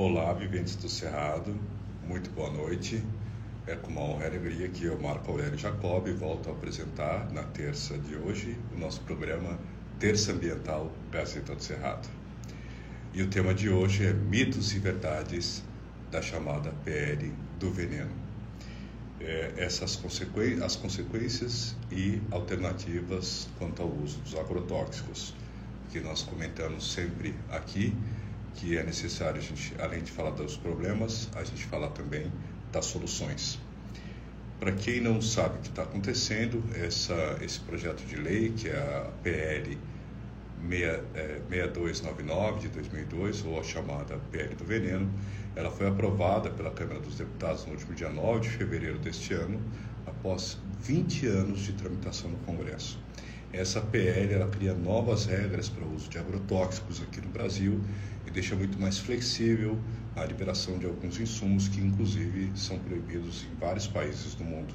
Olá, viventes do Cerrado, muito boa noite. É com uma honra e alegria que eu, Marco Aurélio Jacob, volto a apresentar na terça de hoje o nosso programa Terça Ambiental Gazeta do Cerrado. E o tema de hoje é mitos e verdades da chamada PL do veneno. É, essas consequências, as consequências e alternativas quanto ao uso dos agrotóxicos, que nós comentamos sempre aqui que é necessário a gente, além de falar dos problemas, a gente falar também das soluções. Para quem não sabe o que está acontecendo, essa, esse projeto de lei, que é a PL 6299 de 2002, ou a chamada PL do Veneno, ela foi aprovada pela Câmara dos Deputados no último dia 9 de fevereiro deste ano, após 20 anos de tramitação no Congresso. Essa PL ela cria novas regras para o uso de agrotóxicos aqui no Brasil e deixa muito mais flexível a liberação de alguns insumos que, inclusive, são proibidos em vários países do mundo.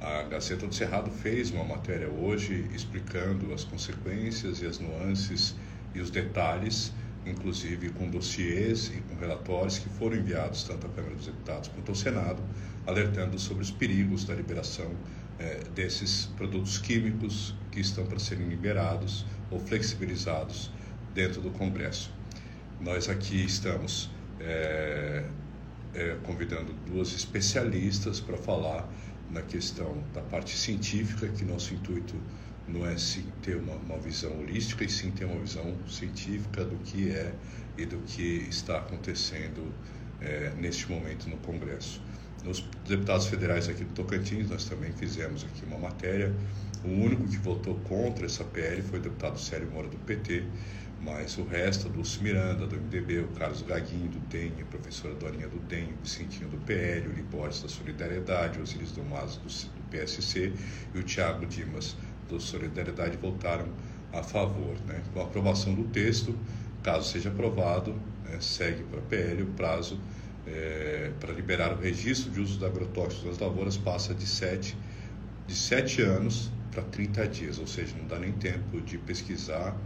A Gazeta do Cerrado fez uma matéria hoje explicando as consequências e as nuances e os detalhes, inclusive com dossiês e com relatórios que foram enviados tanto à Câmara dos Deputados quanto ao Senado, alertando sobre os perigos da liberação eh, desses produtos químicos que estão para serem liberados ou flexibilizados dentro do Congresso. Nós aqui estamos é, é, convidando duas especialistas para falar na questão da parte científica, que nosso intuito não é sim ter uma, uma, visão holística, e sim ter uma visão científica do que é e do que está acontecendo é, neste momento no Congresso. Nos deputados federais aqui do Tocantins, nós também fizemos aqui uma matéria. O único que votou contra essa PL foi o deputado Célio Moura do PT, mas o resto, Dulce Miranda, do MDB, o Carlos Gaguinho, do DEM, a professora Dorinha do DEM, o Vicentinho do PL, o Libores da Solidariedade, o Osiris Domaz do, do PSC e o Tiago Dimas do Solidariedade votaram a favor. Né? Com a aprovação do texto, caso seja aprovado, né, segue para a PL o prazo é, para liberar o registro de uso de agrotóxicos nas lavouras passa de 7 de anos para 30 dias, ou seja, não dá nem tempo de pesquisar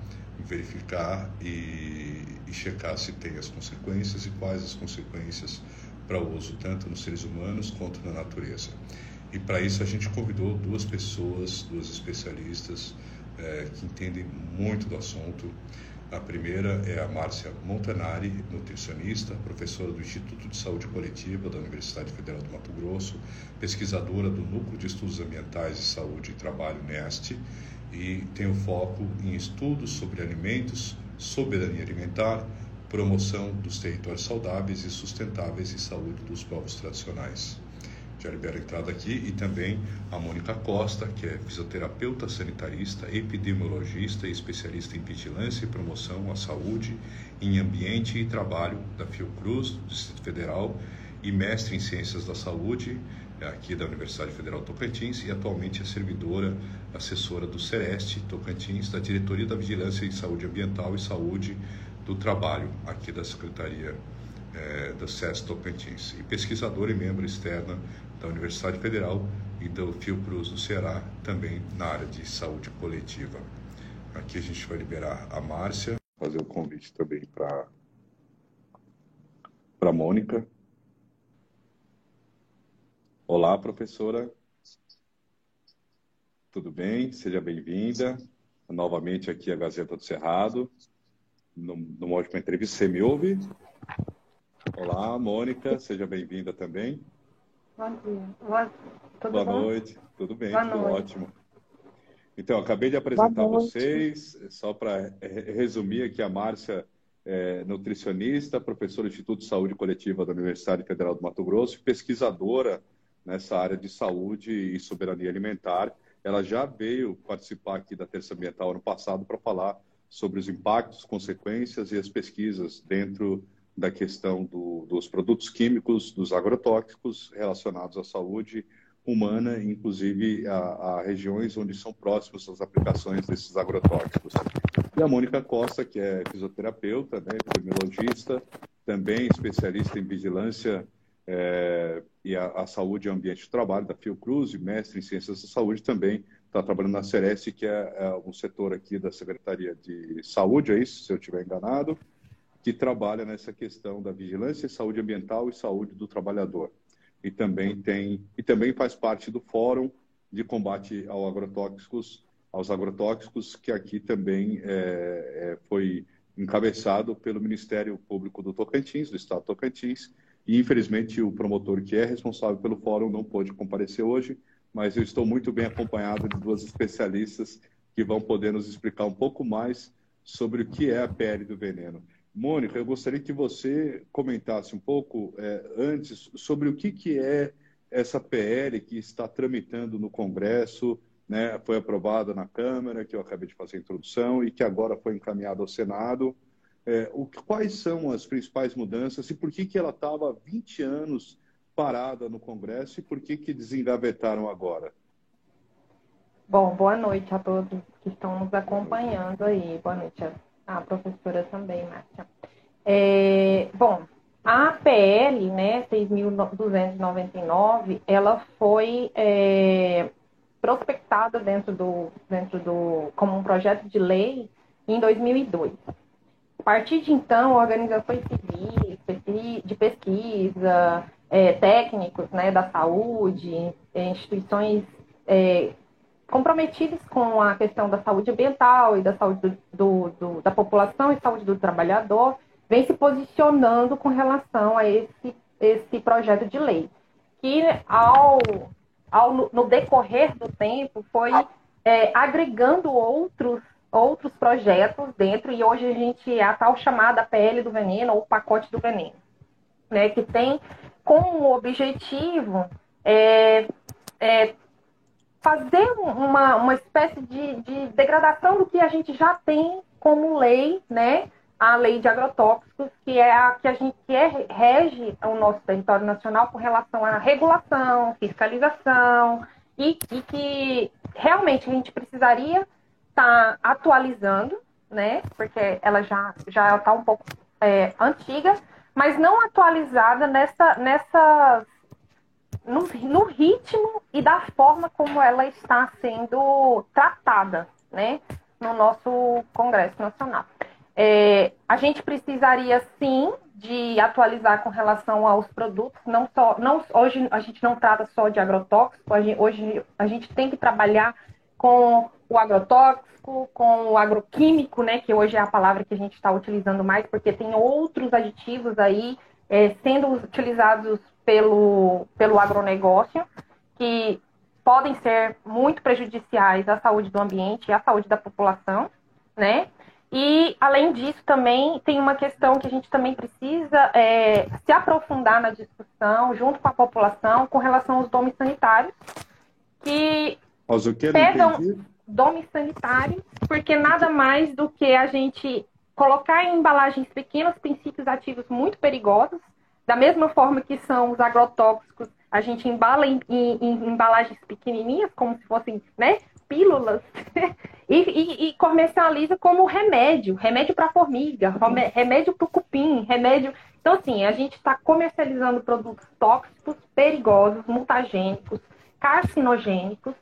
verificar e, e checar se tem as consequências e quais as consequências para o uso tanto nos seres humanos quanto na natureza. E para isso a gente convidou duas pessoas, duas especialistas é, que entendem muito do assunto. A primeira é a Márcia Montanari, nutricionista, professora do Instituto de Saúde Coletiva da Universidade Federal do Mato Grosso, pesquisadora do Núcleo de Estudos Ambientais de Saúde e Trabalho NEST e tem o foco em estudos sobre alimentos, soberania alimentar, promoção dos territórios saudáveis e sustentáveis e saúde dos povos tradicionais. Já libero a entrada aqui e também a Mônica Costa, que é fisioterapeuta sanitarista, epidemiologista e especialista em vigilância e promoção à saúde em ambiente e trabalho da Fiocruz, do Distrito Federal, e mestre em ciências da saúde aqui da Universidade Federal Tocantins e atualmente é servidora assessora do Sereste Tocantins, da Diretoria da Vigilância em Saúde Ambiental e Saúde do Trabalho, aqui da Secretaria é, do SES Tocantins, e pesquisadora e membro externa da Universidade Federal e do Fiocruz do Ceará, também na área de saúde coletiva. Aqui a gente vai liberar a Márcia, fazer o um convite também para a Mônica. Olá, professora. Tudo bem? Seja bem-vinda novamente aqui à Gazeta do Cerrado, numa última entrevista. Você me ouve? Olá, Mônica, seja bem-vinda também. Bom dia. Boa, Boa noite. Tudo bem, Boa tudo noite. ótimo. Então, acabei de apresentar vocês, só para resumir aqui, a Márcia é nutricionista, professora do Instituto de Saúde Coletiva da Universidade Federal do Mato Grosso, pesquisadora nessa área de saúde e soberania alimentar. Ela já veio participar aqui da Terça Ambiental ano passado para falar sobre os impactos, consequências e as pesquisas dentro da questão do, dos produtos químicos, dos agrotóxicos relacionados à saúde humana, inclusive a, a, regiões onde são próximos as aplicações desses agrotóxicos. E a Mônica Costa, que é fisioterapeuta, né, epidemiologista, também especialista em vigilância é, e a, a, Saúde e Ambiente de Trabalho, da Fiocruz, e mestre em Ciências da Saúde, também está trabalhando na Ceresc, que é, é, um setor aqui da Secretaria de Saúde, é isso, se eu estiver enganado. Que trabalha nessa questão da vigilância, saúde ambiental e saúde do trabalhador. E também tem e também faz parte do Fórum de Combate ao agrotóxicos, aos agrotóxicos, que aqui também é, é, foi encabeçado pelo Ministério Público do Tocantins, do Estado do Tocantins, e infelizmente o promotor que é responsável pelo fórum não pôde comparecer hoje, mas eu estou muito bem acompanhado de duas especialistas que vão poder nos explicar um pouco mais sobre o que é a pele do veneno. Mônica, eu gostaria que você comentasse um pouco é, antes sobre o que, que é essa PL que está tramitando no Congresso, né, foi aprovada na Câmara, que eu acabei de fazer a introdução, e que agora foi encaminhada ao Senado. É, o, quais são as principais mudanças e por que, que ela estava 20 anos parada no Congresso e por que, que desengavetaram agora? Bom, boa noite a todos que estão nos acompanhando aí. Boa noite a professora também, Márcia. É, bom, a PL, né, 6.299, ela foi é, prospectada dentro do, dentro do, como um projeto de lei em 2002. A partir de então, organizações civis, de pesquisa, é, técnicos né, da saúde, é, instituições é, comprometidas com a questão da saúde ambiental e da saúde do, do, da população e saúde do trabalhador, vem se posicionando com relação a esse, esse projeto de lei, que ao, ao no decorrer do tempo foi é, agregando outros outros projetos dentro e hoje a gente é a tal chamada PL do veneno ou pacote do veneno, né, que tem como objetivo é, é, fazer uma, uma espécie de, de degradação do que a gente já tem como lei, né, a lei de agrotóxicos, que é a que a gente que é, rege o nosso território nacional com relação à regulação, fiscalização, e, e que realmente a gente precisaria estar tá atualizando, né? Porque ela já já está um pouco é, antiga, mas não atualizada nessa, nessa no, no ritmo e da forma como ela está sendo tratada, né? No nosso Congresso Nacional. É, a gente precisaria sim de atualizar com relação aos produtos, não só, não, hoje a gente não trata só de agrotóxico, a gente, hoje a gente tem que trabalhar com o agrotóxico, com o agroquímico, né, que hoje é a palavra que a gente está utilizando mais, porque tem outros aditivos aí é, sendo utilizados pelo, pelo agronegócio, que podem ser muito prejudiciais à saúde do ambiente e à saúde da população, né? E, além disso, também tem uma questão que a gente também precisa é, se aprofundar na discussão, junto com a população, com relação aos domes sanitários, que Mas o que? pegam domes sanitários, porque nada mais do que a gente colocar em embalagens pequenas princípios ativos muito perigosos, da mesma forma que são os agrotóxicos, a gente embala em, em, em embalagens pequenininhas, como se fossem né, pílulas, e, e, e, comercializa como remédio, remédio para formiga, remédio para o cupim, remédio. Então, assim, a gente está comercializando produtos tóxicos, perigosos, mutagênicos, carcinogênicos,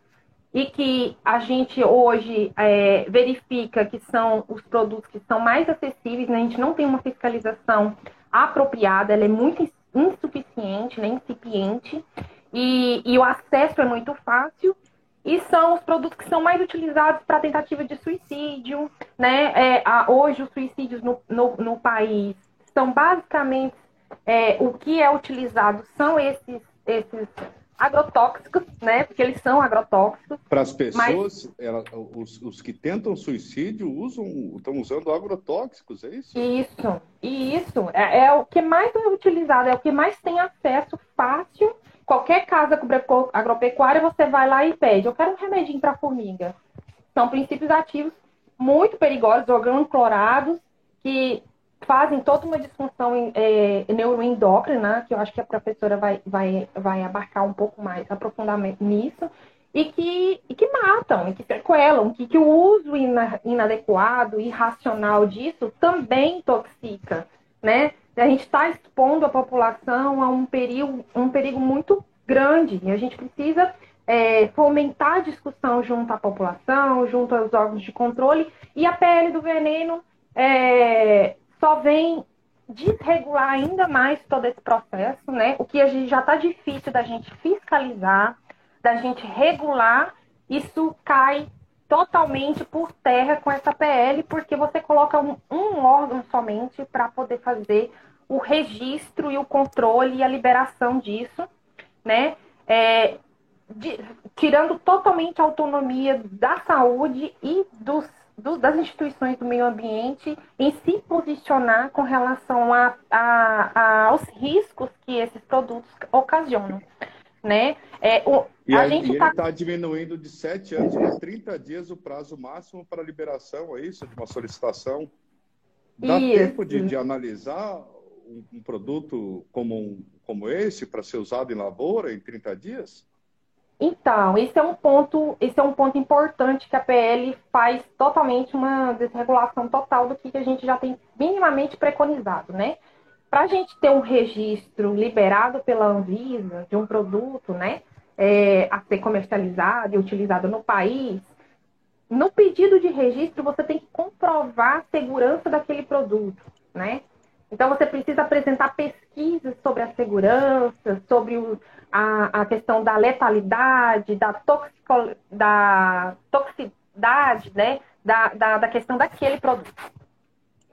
e que a gente hoje é, verifica que são os produtos que são mais acessíveis, né? a gente não tem uma fiscalização apropriada, ela é muito insuficiente, né? incipiente, e, e o acesso é muito fácil, e são os produtos que são mais utilizados para tentativa de suicídio. Né? É, a, hoje, os suicídios no, no, no país são basicamente é, o que é utilizado são esses, esses agrotóxicos, né? Porque eles são agrotóxicos. Para as pessoas, mas... ela, os, os, que tentam suicídio usam, estão usando agrotóxicos, é isso? Isso, isso. É, é, o que mais é utilizado, é o que mais tem acesso fácil. Qualquer casa agropecuária, você vai lá e pede. Eu quero um remedinho para formiga. São princípios ativos muito perigosos, organoclorados, que fazem toda uma disfunção é, neuroendócrina, que eu acho que a professora vai, vai, vai abarcar um pouco mais aprofundamento nisso, e que, e que matam, e que sequelam, que, que o uso ina, inadequado, irracional disso também intoxica, né? A gente está expondo a população a um perigo, um perigo muito grande, e a gente precisa é, fomentar a discussão junto à população, junto aos órgãos de controle, e a pele do veneno é, só vem desregular ainda mais todo esse processo, né? O que a gente já está difícil da gente fiscalizar, da gente regular, isso cai totalmente por terra com essa PL, porque você coloca um, um órgão somente para poder fazer o registro e o controle e a liberação disso, né? É, de, tirando totalmente a autonomia da saúde e dos, do, das instituições do meio ambiente em se posicionar com relação a, a, a, aos riscos que esses produtos ocasionam. Né? É, o, e, a, gente está tá diminuindo de 7 anos para 30 dias o prazo máximo para liberação, é isso? De uma solicitação? Dá isso. tempo de, de analisar um, um, produto como, um, como esse para ser usado em lavoura em 30 dias? Então, esse é um ponto, esse é um ponto importante que a PL faz totalmente uma desregulação total do que a gente já tem minimamente preconizado, né? Para a gente ter um registro liberado pela Anvisa de um produto, né, é, a ser comercializado e utilizado no país, no pedido de registro você tem que comprovar a segurança daquele produto, né? Então você precisa apresentar pesquisas sobre a segurança, sobre o, a, a, questão da letalidade, da, toxico, da toxicidade, né? Da, da, da questão daquele produto.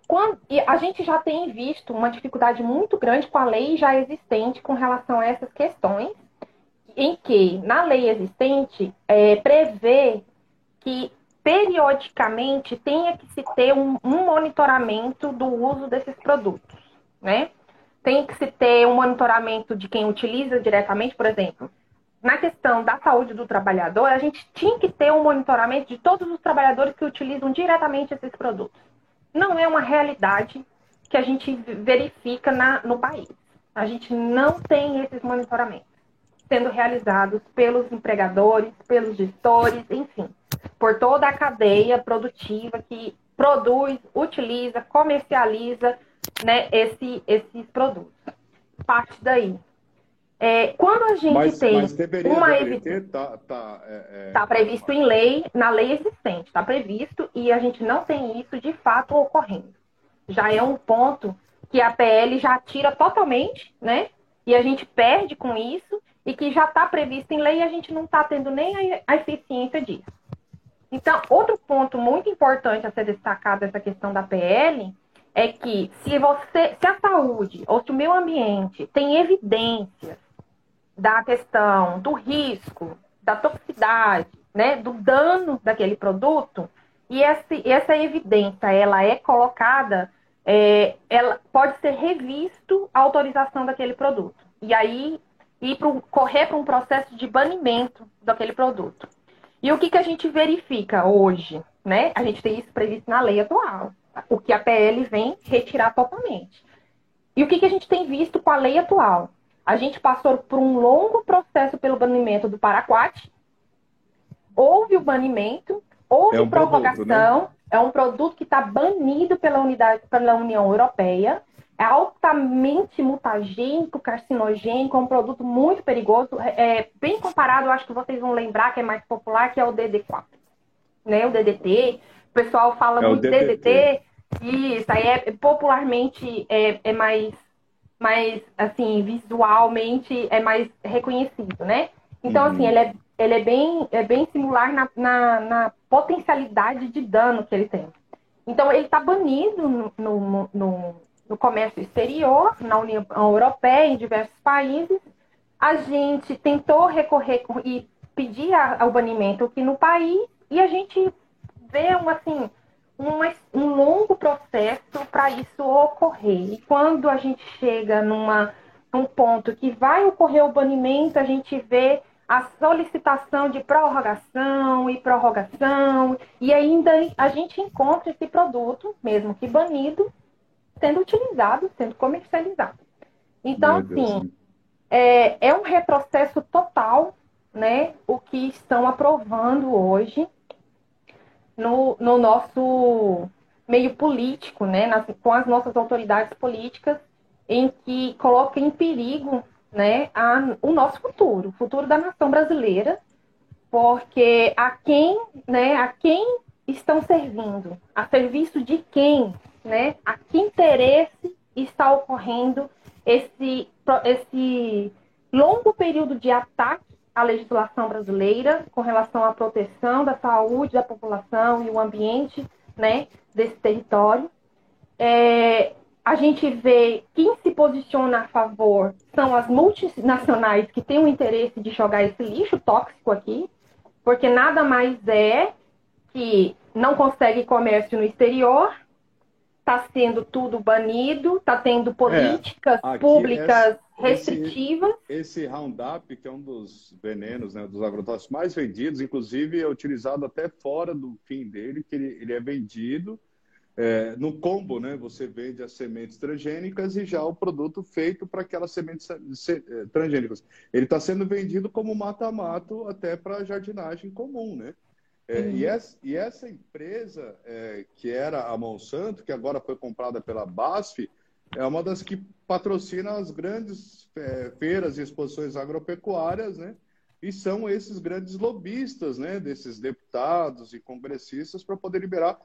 Quando, e a gente já tem visto uma dificuldade muito grande com a lei já existente com relação a essas questões, em que na lei existente é, prevê que periodicamente tenha que se ter um, um, monitoramento do uso desses produtos, né? Tem que se ter um monitoramento de quem utiliza diretamente, por exemplo. Na questão da saúde do trabalhador, a gente tinha que ter um monitoramento de todos os trabalhadores que utilizam diretamente esses produtos não é uma realidade que a gente verifica na, no país. A gente não tem esses monitoramentos sendo realizados pelos empregadores, pelos gestores, enfim, por toda a cadeia produtiva que produz, utiliza, comercializa né, esse, esses produtos. Parte daí. É, quando a gente mas, tem mas uma evidência. Está tá, é, é... tá previsto em lei, na lei existente, está previsto, e a gente não tem isso de fato ocorrendo. Já é um ponto que a PL já tira totalmente, né? E a gente perde com isso, e que já está previsto em lei e a gente não está tendo nem a, a eficiência disso. Então, outro ponto muito importante a ser destacado dessa questão da PL é que se você, se a saúde ou se o meio ambiente tem evidências da questão do risco, da toxicidade, né, do dano daquele produto, e essa, essa evidência ela é colocada, é, ela pode ser revisto a autorização daquele produto. E aí ir pro, correr para um processo de banimento daquele produto. E o que, que a gente verifica hoje? Né? A gente tem isso previsto na lei atual, o que a PL vem retirar totalmente. E o que, que a gente tem visto com a lei atual? A gente passou por um longo processo pelo banimento do Paraquat. Houve o banimento, houve é um prorrogação. Né? É um produto que está banido pela, unidade, pela União Europeia. É altamente mutagênico, carcinogênico, é um produto muito perigoso. É, é, bem comparado, acho que vocês vão lembrar que é mais popular, que é o DD4. Né? O DDT. O pessoal fala é muito DDT. DDT. Isso, aí é popularmente é, é mais mais, assim, visualmente é mais reconhecido, né? Então, assim, uhum. assim, ele é, ele é, bem, é bem similar na, na, na potencialidade de dano que ele tem. Então, ele está banido no, no, no, no, comércio exterior, na União Europeia, em diversos países. A gente tentou recorrer e pedir o banimento aqui no país e a gente vê, um, assim, um longo processo para isso ocorrer. E quando a gente chega numa, num ponto que vai ocorrer o banimento, a gente vê a solicitação de prorrogação e prorrogação, e ainda a gente encontra esse produto, mesmo que banido, sendo utilizado, sendo comercializado. Então, assim, é, é um retrocesso total, né, o que estão aprovando hoje no, no nosso meio político, né, nas, com as nossas autoridades políticas, em que coloca em perigo né, a, o nosso futuro, o futuro da nação brasileira, porque a quem, né, a quem estão servindo, a serviço de quem, né, a que interesse está ocorrendo esse, esse longo período de ataque à legislação brasileira com relação à proteção da saúde da população e o ambiente né, desse território. É, a gente vê quem se posiciona a favor são as multinacionais que têm o interesse de jogar esse lixo tóxico aqui, porque nada mais é que não consegue comércio no exterior, está sendo tudo banido, está tendo políticas é, públicas restritivas. Esse, esse, Roundup, que é um dos venenos, né, dos agrotóxicos mais vendidos, inclusive é utilizado até fora do fim dele, que ele, ele é vendido é, no combo, né, você vende as sementes transgênicas e já o produto feito para aquelas sementes é, transgênicas. Ele está sendo vendido como mata-mato até para jardinagem comum, né? É, uhum. e, essa, e, essa, empresa, é, que era a Monsanto, que agora foi comprada pela BASF, é uma das que patrocina as grandes é, feiras e exposições agropecuárias, né? E são esses grandes lobistas, né? Desses deputados e congressistas para poder liberar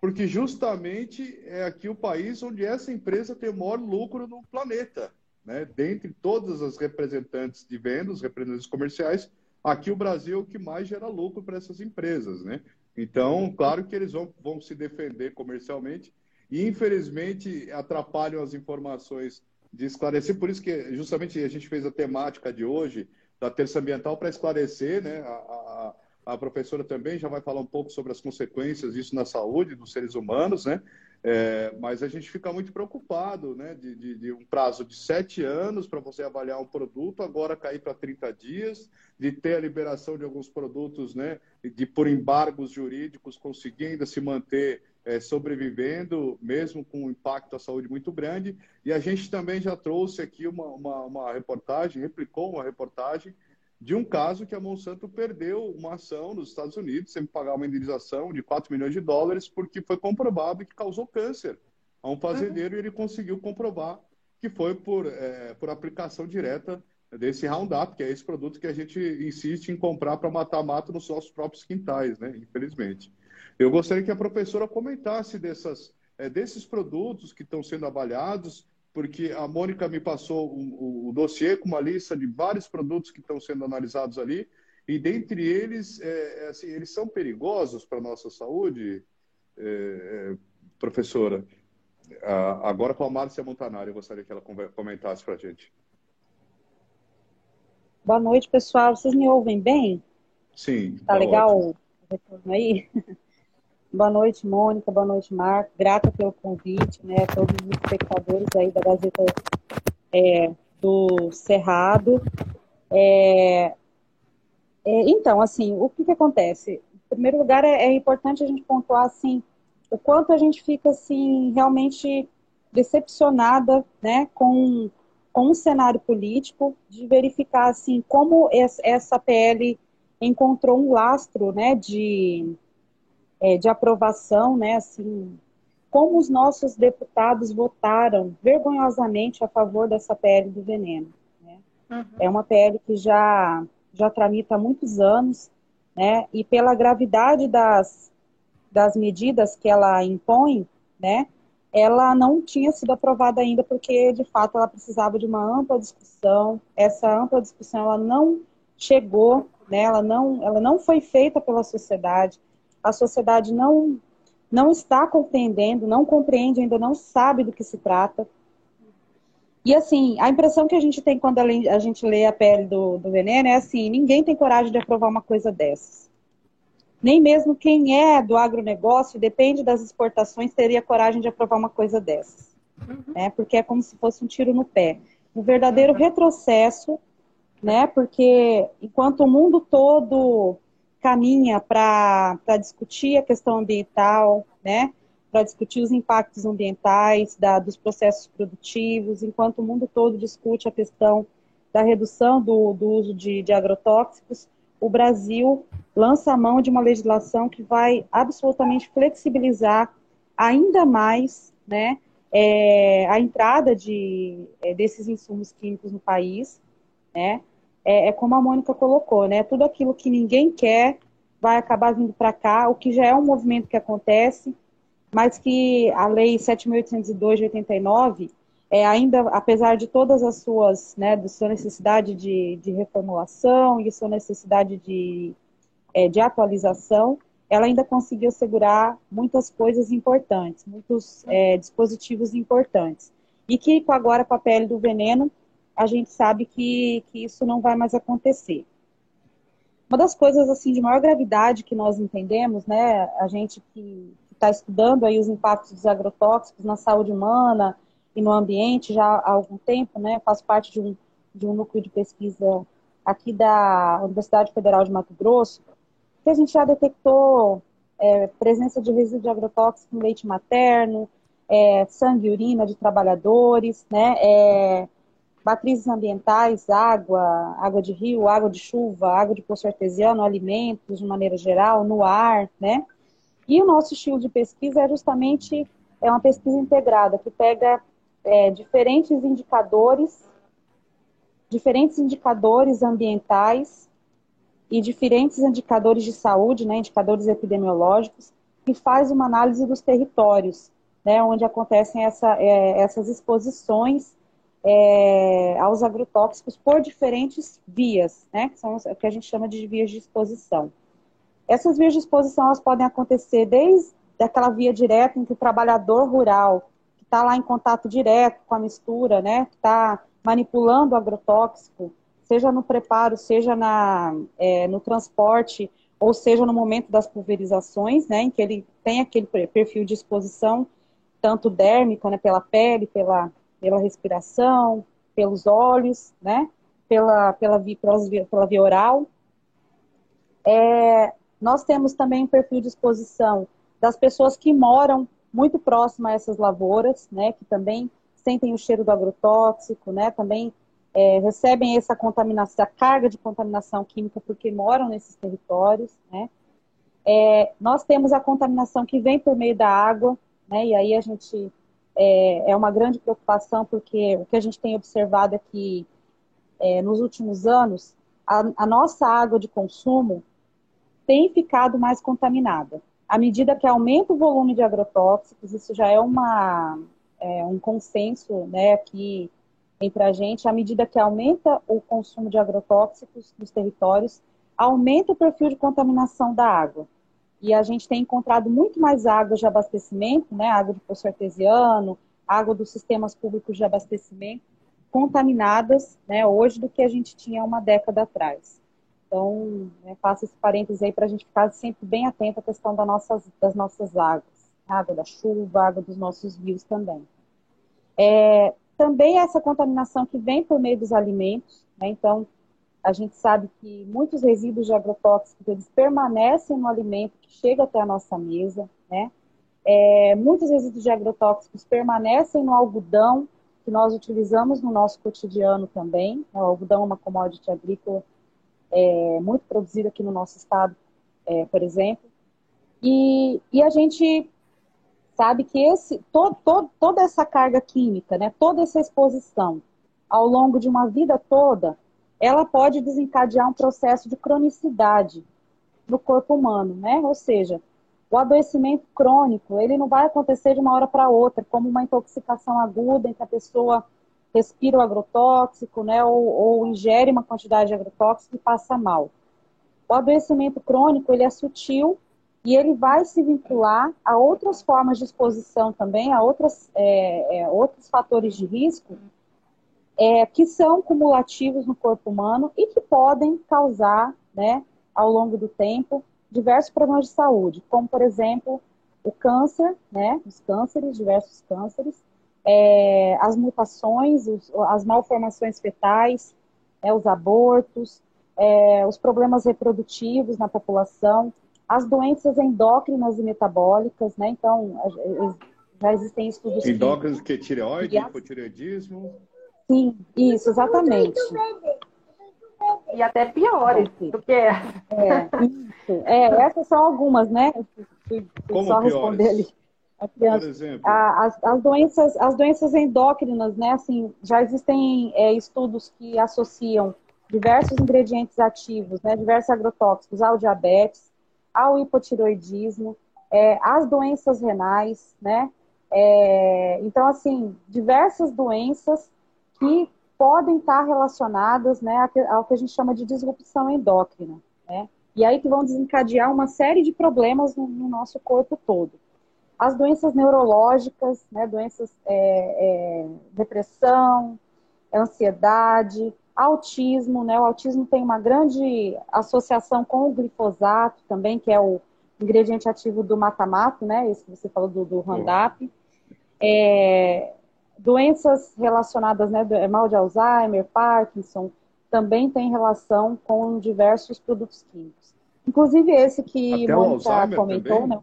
porque justamente é aqui o país onde essa empresa tem o maior lucro no planeta. Né? Dentre todas as representantes de vendas, representantes comerciais, aqui o Brasil é o que mais gera lucro para essas empresas. Né? Então, claro que eles vão, vão se defender comercialmente e, infelizmente, atrapalham as informações de esclarecer. Por isso que, justamente, a gente fez a temática de hoje da terça ambiental para esclarecer né, a, a a professora também já vai falar um pouco sobre as consequências disso na saúde dos seres humanos, né? É, mas a gente fica muito preocupado, né? De, de, de um prazo de sete anos para você avaliar um produto, agora cair para 30 dias, de ter a liberação de alguns produtos, né? De por embargos jurídicos conseguir ainda se manter é, sobrevivendo, mesmo com um impacto à saúde muito grande. E a gente também já trouxe aqui uma, uma, uma reportagem, replicou uma reportagem de um caso que a Monsanto perdeu uma ação nos Estados Unidos, sem pagar uma indenização de 4 milhões de dólares, porque foi comprovado que causou câncer a um fazendeiro uhum. e ele conseguiu comprovar que foi por, é, por aplicação direta desse Roundup, que é esse produto que a gente insiste em comprar para matar mato nos nossos próprios quintais, né? infelizmente. Eu gostaria que a professora comentasse dessas, é, desses produtos que estão sendo avaliados, porque a Mônica me passou o, o, dossiê com uma lista de vários produtos que estão sendo analisados ali, e dentre eles, é, é assim, eles são perigosos para a nossa saúde, é, é professora? agora com a Márcia Montanari, eu gostaria que ela comentasse para a gente. Boa noite, pessoal. Vocês me ouvem bem? Sim. Tá, tá legal ótimo. o retorno aí? Boa noite, Mônica. Boa noite, Marco. Grata pelo convite, né? Todos os espectadores aí da Gazeta é, do Cerrado. É, é, então, assim, o que, que acontece? Em primeiro lugar, é, é, importante a gente pontuar, assim, o quanto a gente fica, assim, realmente decepcionada, né, com, com o cenário político, de verificar, assim, como essa PL encontrou um lastro, né, de é, de aprovação, né, assim, como os nossos deputados votaram vergonhosamente a favor dessa PL do veneno. Né? Uhum. É uma PL que já, já tramita há muitos anos, né, e pela gravidade das, das medidas que ela impõe, né, ela não tinha sido aprovada ainda porque, de fato, ela precisava de uma ampla discussão. Essa ampla discussão ela não chegou, né, ela, não, ela não foi feita pela sociedade a sociedade não, não está compreendendo, não compreende, ainda não sabe do que se trata. E assim, a impressão que a gente tem quando a gente lê a pele do, do veneno é assim, ninguém tem coragem de aprovar uma coisa dessas. Nem mesmo quem é do agronegócio, depende das exportações, teria coragem de aprovar uma coisa dessas. Uhum. Né? Porque é como se fosse um tiro no pé. Um verdadeiro retrocesso, né? Porque enquanto o mundo todo caminha para discutir a questão ambiental, né? para discutir os impactos ambientais da, dos processos produtivos, enquanto o mundo todo discute a questão da redução do, do uso de, de agrotóxicos, o Brasil lança a mão de uma legislação que vai absolutamente flexibilizar ainda mais né, é, a entrada de, é, desses insumos químicos no país, né, é, é como a Mônica colocou, né? Tudo aquilo que ninguém quer vai acabar vindo para cá, o que já é um movimento que acontece, mas que a Lei 7.802 de 89, é, ainda, apesar de todas as suas, né, de sua necessidade de, de reformulação e sua necessidade de, é, de atualização, ela ainda conseguiu segurar muitas coisas importantes, muitos é, dispositivos importantes. E que agora com a pele do veneno, a gente sabe que, que isso não vai mais acontecer. Uma das coisas assim de maior gravidade que nós entendemos, né, a gente que está estudando aí os impactos dos agrotóxicos na saúde humana e no ambiente já há algum tempo, né, faz parte de um, de um núcleo de pesquisa aqui da Universidade Federal de Mato Grosso, que a gente já detectou é, presença de resíduo de agrotóxico no leite materno, é, sangue e urina de trabalhadores, né, é, matrizes ambientais, água, água de rio, água de chuva, água de poço artesiano, alimentos de maneira geral, no ar, né? E o nosso estilo de pesquisa é justamente é uma pesquisa integrada que pega é, diferentes indicadores, diferentes indicadores ambientais e diferentes indicadores de saúde, né, indicadores epidemiológicos, e faz uma análise dos territórios, né, onde acontecem essa, é, essas exposições é, aos agrotóxicos por diferentes vias, né, que são o que a gente chama de vias de exposição. Essas vias de exposição elas podem acontecer desde aquela via direta em que o trabalhador rural, que está lá em contato direto com a mistura, né, está manipulando o agrotóxico, seja no preparo, seja na, é, no transporte, ou seja no momento das pulverizações, né, em que ele tem aquele perfil de exposição, tanto dérmica, né, pela pele, pela pela respiração, pelos olhos, né? Pela, pela, via, pela via oral. É, nós temos também um perfil de exposição das pessoas que moram muito próximo a essas lavouras, né? Que também sentem o cheiro do agrotóxico, né? Também é, recebem essa contaminação, a carga de contaminação química porque moram nesses territórios, né? É, nós temos a contaminação que vem por meio da água, né? E aí a gente é, é uma grande preocupação, porque o que a gente tem observado é que, é, nos últimos anos, a, a nossa água de consumo tem ficado mais contaminada. À medida que aumenta o volume de agrotóxicos, isso já é, uma, é, um consenso né, aqui entre a gente, à medida que aumenta o consumo de agrotóxicos nos territórios, aumenta o perfil de contaminação da água. E a gente tem encontrado muito mais água de abastecimento, né, água de poço artesiano, água dos sistemas públicos de abastecimento, contaminadas né, hoje do que a gente tinha uma década atrás. Então, né, faço esse parênteses aí para a gente ficar sempre bem atento à questão das nossas, das nossas águas, água da chuva, água dos nossos rios também. É, também essa contaminação que vem por meio dos alimentos, né, então a gente sabe que muitos resíduos de agrotóxicos eles permanecem no alimento que chega até a nossa mesa, né? É, muitos resíduos de agrotóxicos permanecem no algodão que nós utilizamos no nosso cotidiano também. O algodão é uma commodity agrícola é, muito produzida aqui no nosso estado, é, por exemplo. E, e, a gente sabe que esse, todo, todo, toda essa carga química, né, toda essa exposição ao longo de uma vida toda, ela pode desencadear um processo de cronicidade no corpo humano, né? Ou seja, o adoecimento crônico, ele não vai acontecer de uma hora para outra, como uma intoxicação aguda em que a pessoa respira o agrotóxico, né, ou, ou ingere uma quantidade de agrotóxico e passa mal. O adoecimento crônico, ele é sutil e ele vai se vincular a outras formas de exposição também, a outras, é, é, outros fatores de risco é, que são cumulativos no corpo humano e que podem causar, né, ao longo do tempo, diversos problemas de saúde, como, por exemplo, o câncer, né, os cânceres, diversos cânceres, é, as mutações, os, as malformações fetais, é, os abortos, é, os problemas reprodutivos na população, as doenças endócrinas e metabólicas, né, então, já existem estudos... Endócrinos que, que tireoide, hipotireoidismo... Sim, isso, exatamente. E até piores do que essa. É, isso. É, essas são algumas, né? Como só piores? responder ali. Por exemplo? As, as, doenças, as doenças endócrinas, né? Assim, já existem é, estudos que associam diversos ingredientes ativos, né? Diversos agrotóxicos ao diabetes, ao hipotiroidismo, é, às doenças renais, né? É, então, assim, diversas doenças que podem estar relacionadas né, ao que a gente chama de disrupção endócrina. Né? E aí que vão desencadear uma série de problemas no, no nosso corpo todo. As doenças neurológicas, né, doenças, é, é, depressão, ansiedade, autismo, né? O autismo tem uma grande associação com o glifosato também, que é o ingrediente ativo do mata-mato, né? Esse que você falou do, do Roundup. É, doenças relacionadas, né? É mal de Alzheimer, Parkinson, também tem relação com diversos produtos químicos. Inclusive esse que Até Mônica comentou, também? né?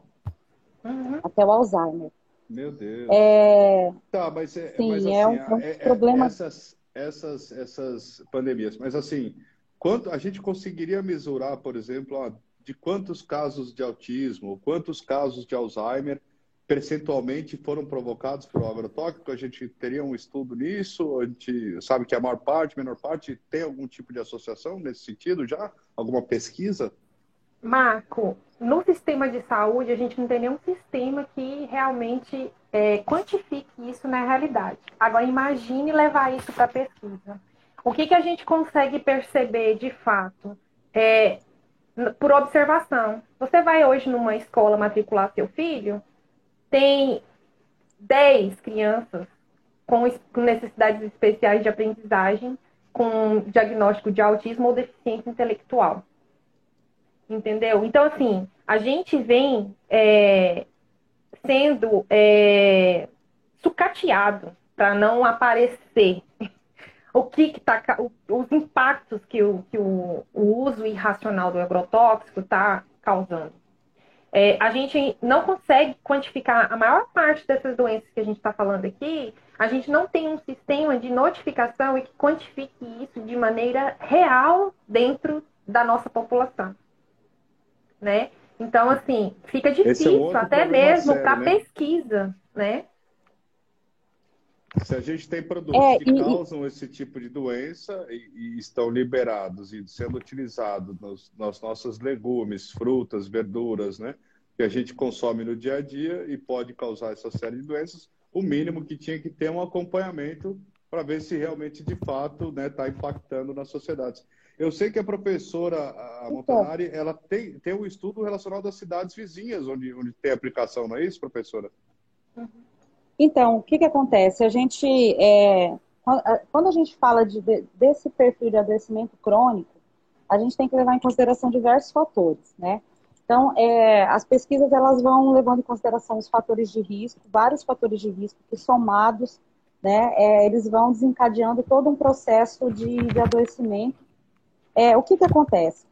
Uhum. Até o Alzheimer. Meu Deus. É... Tá, mas é, Sim, mas, assim, é um, é um é, problema. Essas, essas, essas pandemias, mas assim, quanto a gente conseguiria mesurar, por exemplo, de quantos casos de autismo, quantos casos de Alzheimer percentualmente foram provocados por agrotóxico? A gente teria um estudo nisso? A gente sabe que a maior parte, a menor parte, tem algum tipo de associação nesse sentido já? Alguma pesquisa? Marco, no sistema de saúde, a gente não tem nenhum sistema que realmente é, quantifique isso na realidade. Agora, imagine levar isso para pesquisa. O que, que a gente consegue perceber de fato? É, por observação. Você vai hoje numa escola matricular seu filho, tem 10 crianças com necessidades especiais de aprendizagem, com diagnóstico de autismo ou deficiência intelectual. Entendeu? Então, assim, a gente vem é, sendo é, sucateado para não aparecer o que, que tá, os impactos que o, que o, o uso irracional do agrotóxico está causando. É, a gente não consegue quantificar a maior parte dessas doenças que a gente está falando aqui. A gente não tem um sistema de notificação e que quantifique isso de maneira real dentro da nossa população né? Então, assim, fica difícil é até mesmo para né? pesquisa, né? Se a gente tem produtos é, que e, causam esse tipo de doença e, e, estão liberados e sendo utilizados nos, nos nossos legumes, frutas, verduras, né? Que a gente consome no dia a dia e pode causar essa série de doenças, o mínimo que tinha que ter um acompanhamento para ver se realmente, de fato, está né, tá impactando nas sociedades. Eu sei que a professora a então. Montanari, ela tem, tem um estudo relacionado às cidades vizinhas, onde, onde tem aplicação, não é isso, professora? Então, o que, que acontece? A gente, é, quando a gente fala de, desse perfil de adoecimento crônico, a gente tem que levar em consideração diversos fatores, né? Então, é, as pesquisas elas vão levando em consideração os fatores de risco, vários fatores de risco que somados, né, é, eles vão desencadeando todo um processo de, de adoecimento é, o que, que acontece?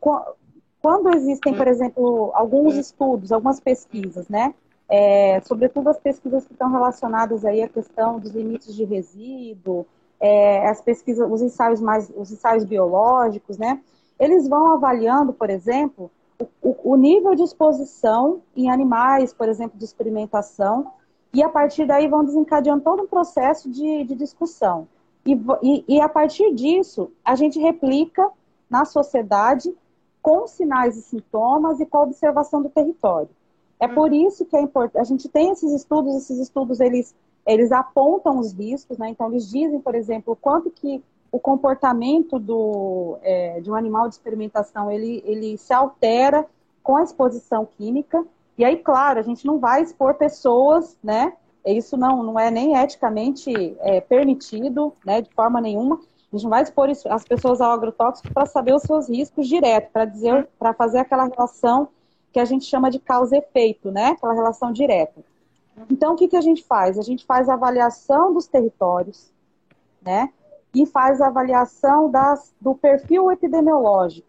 Quando existem, por exemplo, alguns estudos, algumas pesquisas, né? É, sobretudo as pesquisas que estão relacionadas aí à questão dos limites de resíduo, é, as pesquisas, os ensaios mais, os ensaios biológicos, né? Eles vão avaliando, por exemplo, o, o nível de exposição em animais, por exemplo, de experimentação, e a partir daí vão desencadeando todo um processo de, de discussão. E, e, e, a partir disso, a gente replica na sociedade com sinais e sintomas e com a observação do território. É por hum. isso que é importante. A gente tem esses estudos, esses estudos eles, eles apontam os riscos, né? Então eles dizem, por exemplo, quanto que o comportamento do, é, de um animal de experimentação ele, ele se altera com a exposição química. E aí, claro, a gente não vai expor pessoas, né? Isso não, não é nem eticamente é, permitido, né, de forma nenhuma. A gente não vai expor as pessoas ao agrotóxico para saber os seus riscos direto, para dizer, para fazer aquela relação que a gente chama de causa efeito, né? Aquela relação direta. Então, o que, que a gente faz? A gente faz a avaliação dos territórios, né? E faz a avaliação das, do perfil epidemiológico.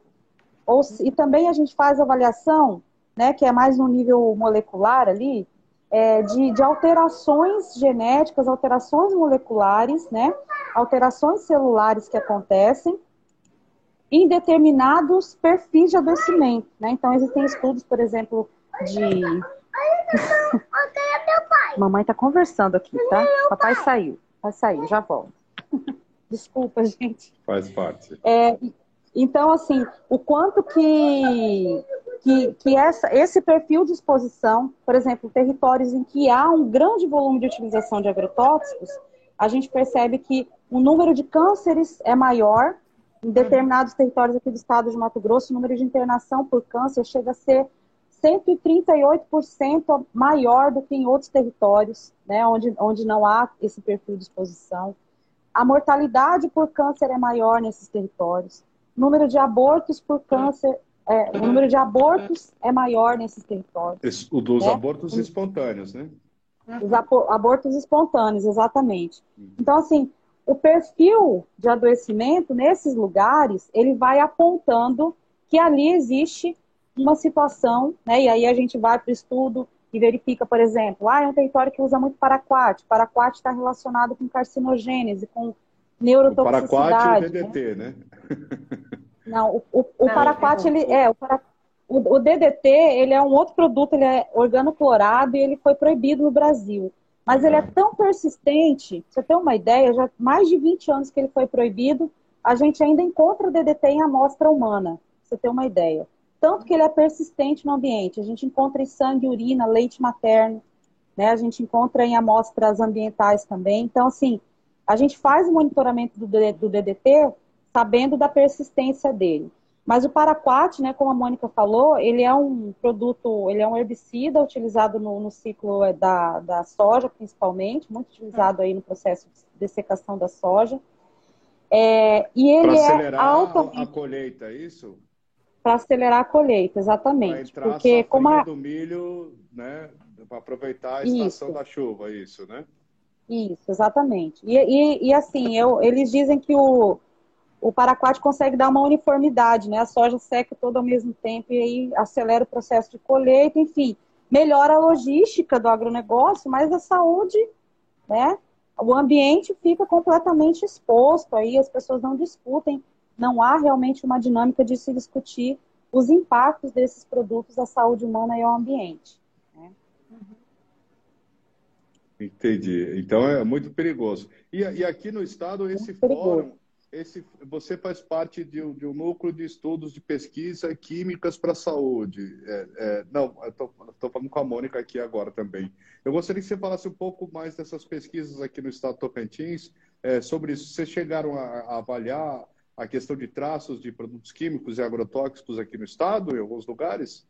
Ou, e também a gente faz avaliação, né, que é mais no nível molecular ali, é, de, de alterações genéticas, alterações moleculares, né? alterações celulares que acontecem em determinados perfis de adoecimento. Né? Então, existem estudos, por exemplo, de. Mamãe está conversando aqui, tá? Papai saiu. Papai saiu, já volto. Desculpa, gente. Faz parte. É, então, assim, o quanto que que, que essa, esse perfil de exposição, por exemplo, territórios em que há um grande volume de utilização de agrotóxicos, a gente percebe que o número de cânceres é maior. Em determinados territórios aqui do estado de Mato Grosso, o número de internação por câncer chega a ser 138% maior do que em outros territórios, né, onde, onde não há esse perfil de exposição. A mortalidade por câncer é maior nesses territórios. O número de abortos por câncer é, o número de abortos é maior nesses territórios. O dos né? abortos espontâneos, né? Os abortos espontâneos, exatamente. Uhum. Então, assim, o perfil de adoecimento nesses lugares, ele vai apontando que ali existe uma situação, né? E aí a gente vai para o estudo e verifica, por exemplo, ah, é um território que usa muito paraquat. Paraquat está relacionado com carcinogênese, com neurotoxicidade. O paraquat e o DDT, né? né? Não, o, o, o paraquat, ele é, o, para, o, o, DDT, ele é um outro produto, ele é organoclorado e ele foi proibido no Brasil. Mas ele é tão persistente, você tem uma ideia, já mais de 20 anos que ele foi proibido, a gente ainda encontra o DDT em amostra humana, você tem uma ideia. Tanto que ele é persistente no ambiente, a gente encontra em sangue, urina, leite materno, né? A gente encontra em amostras ambientais também. Então, assim, a gente faz o monitoramento do, do DDT sabendo da persistência dele. Mas o paraquat, né, como a Mônica falou, ele é um produto, ele é um herbicida utilizado no, no ciclo é, da, da soja, principalmente, muito utilizado aí no processo de dessecação da soja. É, e ele é altamente... a colheita, é isso? Para acelerar a colheita, exatamente. Para porque como a... do milho, né, para aproveitar a estação isso. da chuva, isso, né? Isso, exatamente. E, e, e assim, eu, eles dizem que o, o paraquat consegue dar uma uniformidade, né? A soja seca todo ao mesmo tempo e aí acelera o processo de colheita, enfim, melhora a logística do agronegócio, mas a saúde, né? O ambiente fica completamente exposto aí, as pessoas não discutem, não há realmente uma dinâmica de se discutir os impactos desses produtos à saúde humana e ao ambiente. Né? Entendi. Então é muito perigoso. E, e aqui no estado, esse fórum, esse, você faz parte de um, de um, núcleo de estudos de pesquisa químicas para a saúde. É, é, não, estou falando com a Mônica aqui agora também. Eu gostaria que você falasse um pouco mais dessas pesquisas aqui no estado de Tocantins, é, sobre isso. Vocês chegaram a, a, avaliar a questão de traços de produtos químicos e agrotóxicos aqui no estado, em alguns lugares?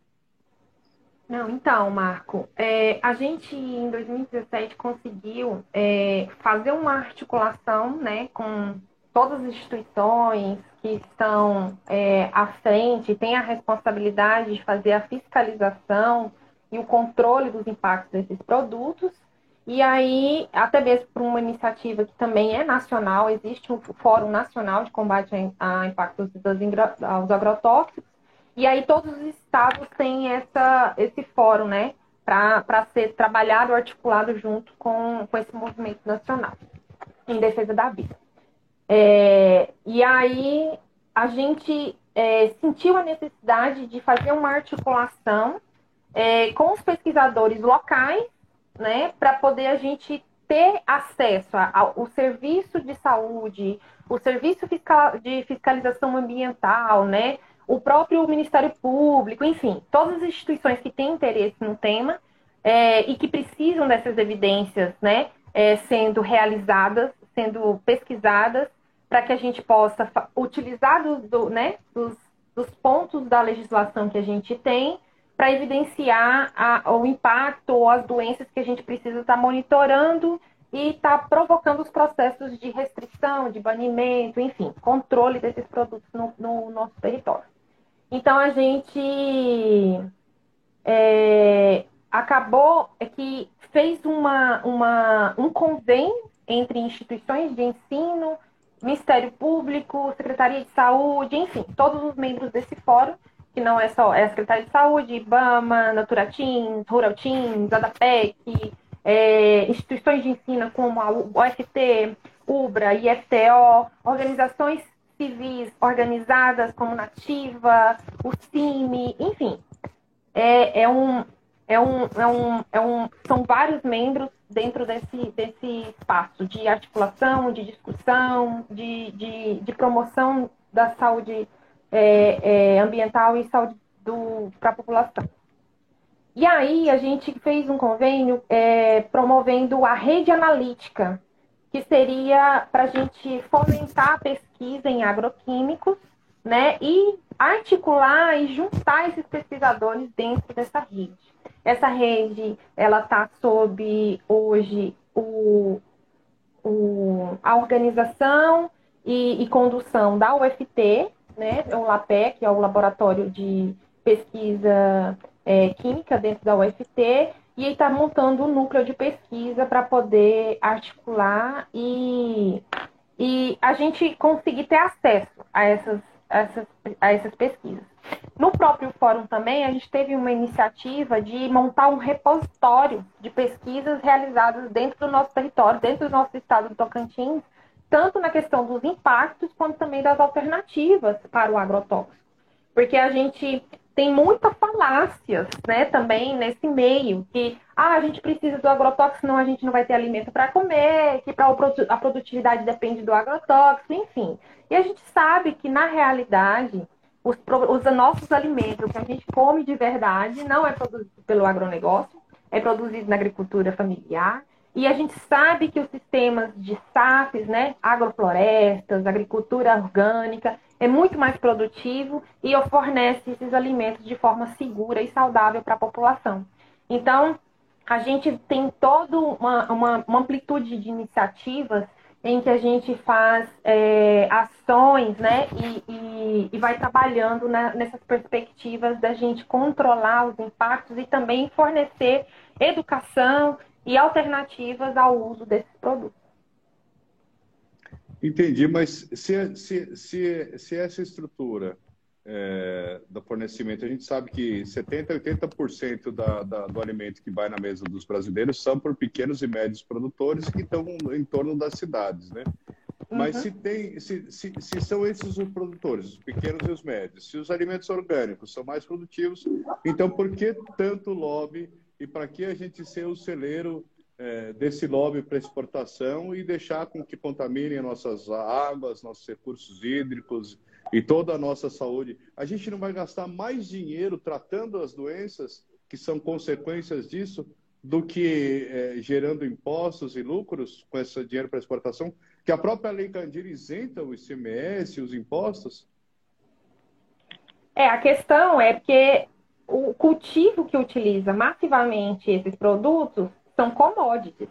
Não, então, Marco, é, a gente em 2017 conseguiu é, fazer uma articulação né, com todas as instituições que estão é, à frente têm a responsabilidade de fazer a fiscalização e o controle dos impactos desses produtos. E aí, até mesmo por uma iniciativa que também é nacional, existe o Fórum Nacional de Combate a Impactos aos Agrotóxicos, e aí todos os estados têm essa, esse fórum, né, para ser trabalhado, articulado junto com, com esse movimento nacional em defesa da vida. É, e aí a gente é, sentiu a necessidade de fazer uma articulação é, com os pesquisadores locais, né, para poder a gente ter acesso ao serviço de saúde, o serviço fiscal, de fiscalização ambiental, né, o próprio Ministério Público, enfim, todas as instituições que têm interesse no tema é, e que precisam dessas evidências, né, é, sendo realizadas, sendo pesquisadas para que a gente possa utilizar do, do, né, dos, dos, pontos da legislação que a gente tem para evidenciar a, o impacto ou as doenças que a gente precisa estar tá monitorando e estar tá provocando os processos de restrição, de banimento, enfim, controle desses produtos no, no nosso território. Então a gente é, acabou que fez uma, uma, um convênio entre instituições de ensino, Ministério Público, Secretaria de Saúde, enfim, todos os membros desse fórum, que não é só é a Secretaria de Saúde, IBAMA, Natura Teams, Rural Teams, ADAPEC, é, instituições de ensino como a UFT, UBRA, IFTO, organizações civis organizadas como Nativa, o CIMI, enfim. É, é, um, é, um, é, um, é um, são vários membros dentro desse, desse espaço de articulação, de discussão, de, de, de promoção da saúde é, é, ambiental e saúde para a população. E aí a gente fez um convênio é, promovendo a rede analítica, que seria para a gente fomentar a pesquisa em agroquímicos, né? E articular e juntar esses pesquisadores dentro dessa rede. Essa rede, ela está sob hoje o, o, a organização e, e, condução da UFT, né? O LAPEC, que é o Laboratório de Pesquisa é, Química dentro da UFT, e está montando um núcleo de pesquisa para poder articular e, e a gente conseguir ter acesso a essas, a essas, a essas pesquisas. No próprio fórum também, a gente teve uma iniciativa de montar um repositório de pesquisas realizadas dentro do nosso território, dentro do nosso estado do Tocantins, tanto na questão dos impactos, quanto também das alternativas para o agrotóxico. Porque a gente tem muitas falácias, né, também nesse meio, que ah, a gente precisa do agrotóxico, senão a gente não vai ter alimento para comer, que pra, a produtividade depende do agrotóxico, enfim. E a gente sabe que, na realidade, os, os nossos alimentos, o que a gente come de verdade, não é produzido pelo agronegócio, é produzido na agricultura familiar, e a gente sabe que os sistemas de SAFs, né, agroflorestas, agricultura orgânica, é muito mais produtivo e fornece esses alimentos de forma segura e saudável para a população. Então, a gente tem toda uma, uma, uma, amplitude de iniciativas em que a gente faz é, ações né, e, e, e vai trabalhando na, nessas perspectivas da gente controlar os impactos e também fornecer educação e alternativas ao uso desses produtos. Entendi, mas se, se, se, se essa estrutura é, do fornecimento, a gente sabe que 70%, 80% da, da, do alimento que vai na mesa dos brasileiros são por pequenos e médios produtores que estão em torno das cidades, né? Mas uhum. se, tem, se, se, se, são esses os produtores, os pequenos e os médios, se os alimentos orgânicos são mais produtivos, então por que tanto lobby e para que a gente ser o celeiro é, desse lobby para exportação e deixar com que contaminem nossas águas, nossos recursos hídricos e toda a nossa saúde. A gente não vai gastar mais dinheiro tratando as doenças que são consequências disso do que é, gerando impostos e lucros com esse dinheiro para exportação, que a própria Lei Candir isenta o ICMS, os impostos? É, a questão é que o cultivo que utiliza massivamente esses produtos são commodities,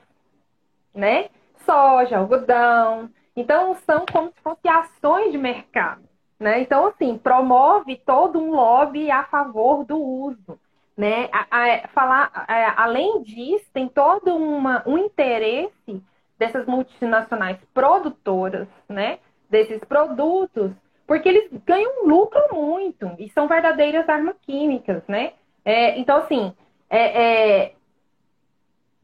né? Soja, algodão. Então, são como se fossem ações de mercado, né? Então, assim, promove todo um lobby a favor do uso, né? A, a, falar, a, além disso, tem todo uma, um interesse dessas multinacionais produtoras, né? Desses produtos, porque eles ganham lucro muito e são verdadeiras armas químicas, né? É, então, assim, é, é,